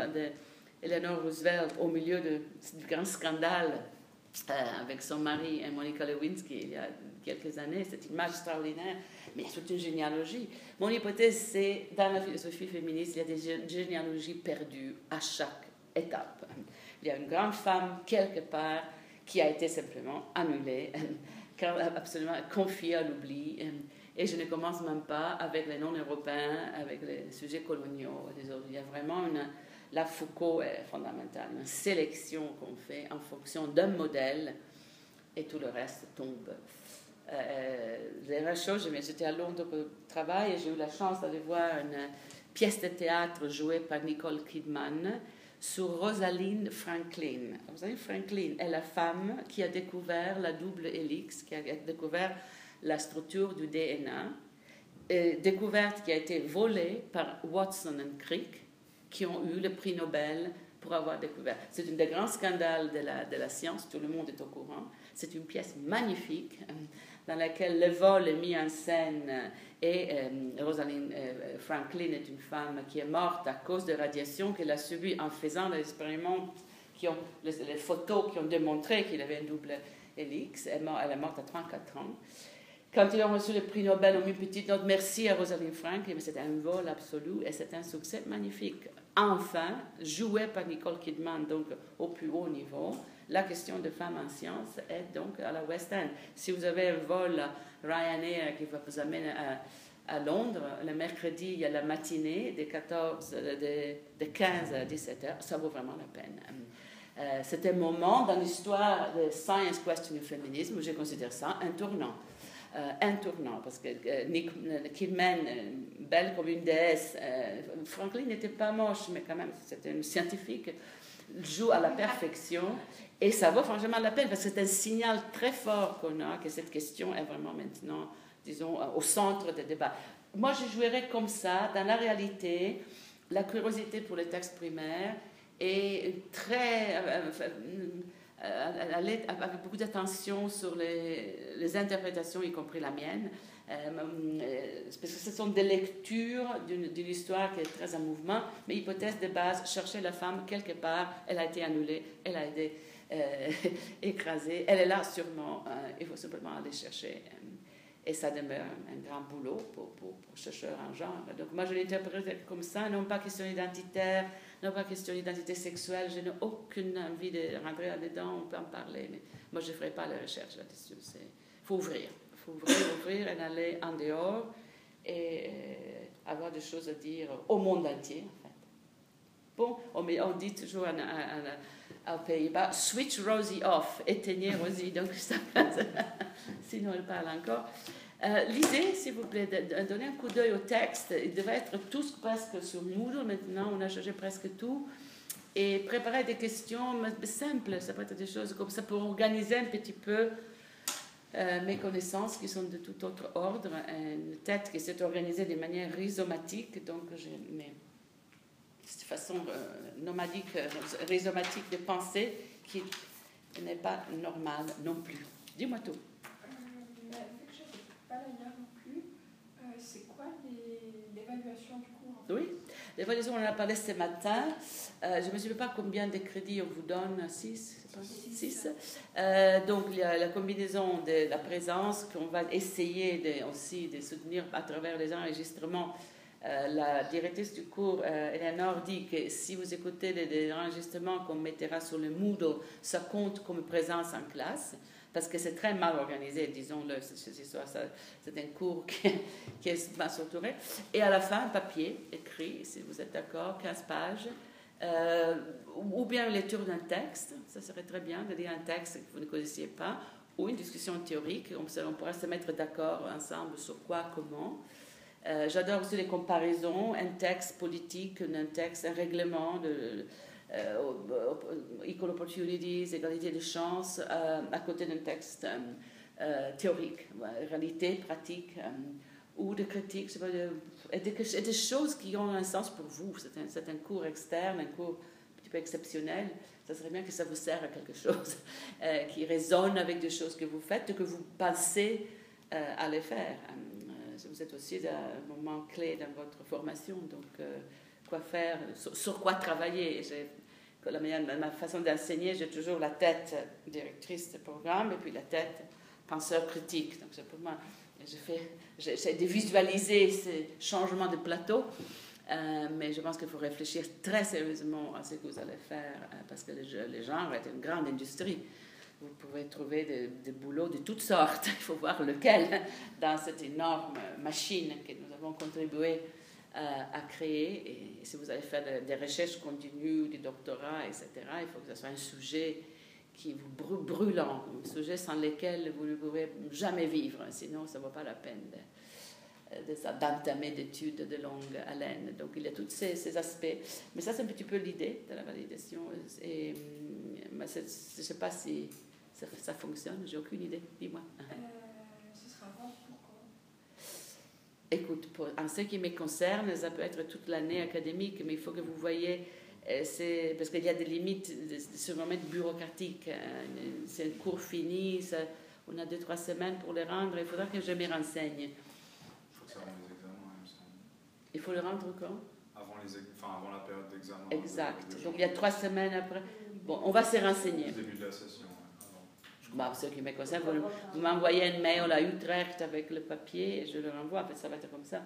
d'Eleanor Roosevelt au milieu du grand scandale euh, avec son mari Monica Lewinsky il y a quelques années. C'est une image extraordinaire, mais il y a toute une généalogie. Mon hypothèse, c'est dans la philosophie féministe, il y a des généalogies perdues à chaque étape. Il y a une grande femme quelque part qui a été simplement annulé, <laughs> car absolument confié à l'oubli. Et je ne commence même pas avec les non-européens, avec les sujets coloniaux. Il y a vraiment une, la Foucault est fondamentale, une sélection qu'on fait en fonction d'un modèle et tout le reste tombe. Euh, les choses, j'étais à Londres pour travail et j'ai eu la chance d'aller voir une pièce de théâtre jouée par Nicole Kidman sur Rosalind Franklin. Rosalind Franklin est la femme qui a découvert la double hélice, qui a découvert la structure du DNA, découverte qui a été volée par Watson et Crick, qui ont eu le prix Nobel pour avoir découvert. C'est un des grands scandales de la, science, tout le monde est au courant. C'est une pièce magnifique dans laquelle le vol est mis en scène euh, et euh, Rosalind Franklin est une femme qui est morte à cause de radiation qu'elle a subie en faisant des expériments qui ont, les, photos qui ont démontré qu'il avait un double hélix. Elle, est morte à 34 ans. Quand ils ont reçu le prix Nobel, on mis une petite note merci à Rosalind Franklin, mais c'était un vol absolu et c'est un succès magnifique. Enfin, joué par Nicole Kidman, donc au plus haut niveau, la question de femmes en sciences est donc à la West End. Si vous avez un vol Ryanair qui va vous amener à, Londres, le mercredi, il y a la matinée de, 14, de, 15 à 17 heures, ça vaut vraiment la peine. Euh, c'est un moment dans l'histoire de Science Question du féminisme où je considère ça un tournant. Euh, un tournant, parce que euh, Nick Kidman, belle comme une déesse, Franklin n'était pas moche, mais quand même, c'était un scientifique, joue à la perfection et ça vaut franchement la peine parce que c'est un signal très fort qu'on a que cette question est vraiment maintenant, disons, au centre des débats. Moi, je jouerais comme ça. Dans la réalité, la curiosité pour les textes primaires est très. Euh, euh, euh, avec beaucoup d'attention sur les, interprétations, y compris la mienne, parce que ce sont des lectures d'une histoire qui est très en mouvement, mais hypothèse de base, chercher la femme quelque part, elle a été annulée, elle a été euh, <laughs> écrasée. Elle est là sûrement, euh, il faut simplement aller chercher. Euh, et ça demeure un, grand boulot pour, pour, pour chercheurs en genre. Donc moi je l'interprète comme ça, non pas question identitaire, non pas question d'identité sexuelle, je n'ai aucune envie de rentrer là-dedans, on peut en parler, mais moi je ne ferai pas la recherche là-dessus. Il faut ouvrir, il faut ouvrir, <coughs> ouvrir et aller en dehors et avoir des choses à dire au monde entier en fait. Bon, on, on dit toujours à, aux Pays-Bas, switch Rosie off, éteignez Rosie, donc ça, <laughs> sinon elle parle encore. Euh, lisez, s'il vous plaît, donnez un coup d'œil au texte. Il devrait être tous presque sur Moodle maintenant, on a changé presque tout. Et préparez des questions simples, ça peut être des choses comme ça pour organiser un petit peu euh, mes connaissances qui sont de tout autre ordre. Une tête qui s'est organisée de manière rhizomatique, donc j'ai cette façon euh, nomadique, euh, rhizomatique de penser qui n'est pas normale non plus. Dis-moi tout. Euh, vu que je pas là hier non plus, c'est quoi l'évaluation du cours Oui, l'évaluation, on en a parlé ce matin. je ne me souviens pas combien de crédits on vous donne, 6 6. donc, il y a la combinaison de la présence qu'on va essayer de, aussi de soutenir à travers les enregistrements euh, la directrice du cours, euh, Eleanor, dit que si vous écoutez les, enregistrements qu'on mettra sur le Moodle, ça compte comme présence en classe, parce que c'est très mal organisé, disons-le, c'est un cours <laughs> qui, qui est mal structuré. Et à la fin, papier, écrit, si vous êtes d'accord, 15 pages, euh, ou bien une lecture d'un texte, ça serait très bien de lire un texte que vous ne connaissiez pas, ou une discussion théorique, on, on pourrait se mettre d'accord ensemble sur quoi, comment. Euh, j'adore aussi les comparaisons, un texte politique, un texte, un règlement de euh, equal opportunities, égalité de chances, euh, à côté d'un texte théorique, réalité, pratique, ou de critique, et des, des, choses qui ont un sens pour vous. C'est un, un, cours externe, un cours un petit peu exceptionnel. Ça serait bien que ça vous sert à quelque chose, qui résonne avec des choses que vous faites, que vous pensez à les faire vous êtes aussi à un moment clé dans votre formation, donc euh, quoi faire, sur, quoi travailler. La ma façon d'enseigner, j'ai toujours la tête directrice de programme et puis la tête penseur critique. Donc c'est pour moi, j'essaie de visualiser ces changements de plateau. Euh, mais je pense qu'il faut réfléchir très sérieusement à ce que vous allez faire, euh, parce que les, les genres est une grande industrie vous pouvez trouver des, des, boulots de toutes sortes. <laughs> Il faut voir lequel dans cette énorme machine que nous avons contribué euh, à créer. Et si vous allez faire des, recherches continues, des doctorats, etc., il faut que ce soit un sujet qui vous brûlant, un sujet sans lequel vous ne pouvez jamais vivre, sinon ça ne vaut pas la peine d'entamer d'études de longue haleine. Donc il y a tous ces, ces aspects. Mais ça, c'est un petit peu l'idée de la validation. Et, mais je ne sais pas si ça, ça fonctionne, j'ai aucune idée. Dis-moi. Euh, ce sera avant pourquoi Écoute, pour, en ce qui me concerne, ça peut être toute l'année académique, mais il faut que vous voyez, euh, c'est parce qu'il y a des limites sur le moment bureaucratique. hein. C'est un cours fini, ça- on a deux, trois semaines pour les rendre, il faudra que je me renseigne. Il faut que ça avant les examens, il me semble. Il faut le rendre quand? Avant, les, enfin, avant la période d'examen. Exact. de- de Donc il y a trois semaines après. Bon, on va se renseigner. Le début de la session. Bah, ce qui me concerne, vous, vous m'envoyez un mail à Utrecht avec le papier et je le renvoie. Ça va être comme ça.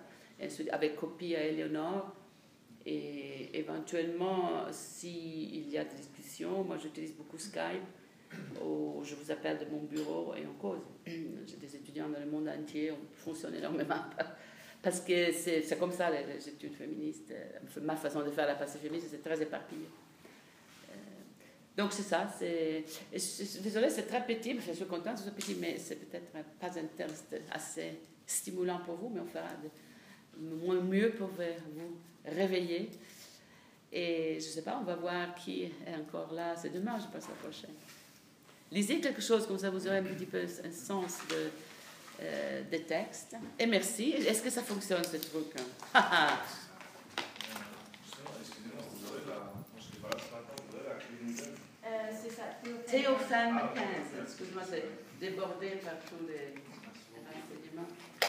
Avec copie à Eleonore. Et éventuellement, s'il y a des discussions, moi j'utilise beaucoup Skype. Ou je vous appelle de mon bureau et on cause. <clears throat> J'ai des étudiants dans le monde entier, on fonctionne énormément. <laughs> Parce que c'est comme ça, les, études féministes. Ma façon de faire la pensée féministe, c'est très éparpillé. Donc c'est ça. c'est- Désolée, c'est très petit, je suis contente que ce soit petit, mais c'est peut-être pas assez stimulant pour vous, mais on fera de moins mieux pour vous réveiller. Et je sais pas, on va voir qui est encore là. C'est demain, je pense, la prochaine. Lisez quelque chose, comme ça vous aurez un petit peu un sens euh, des textes. Et merci. Est-ce que ça fonctionne, ce truc <laughs> et aux femmes 15. Excuse-moi, c'est débordé par tous les renseignements.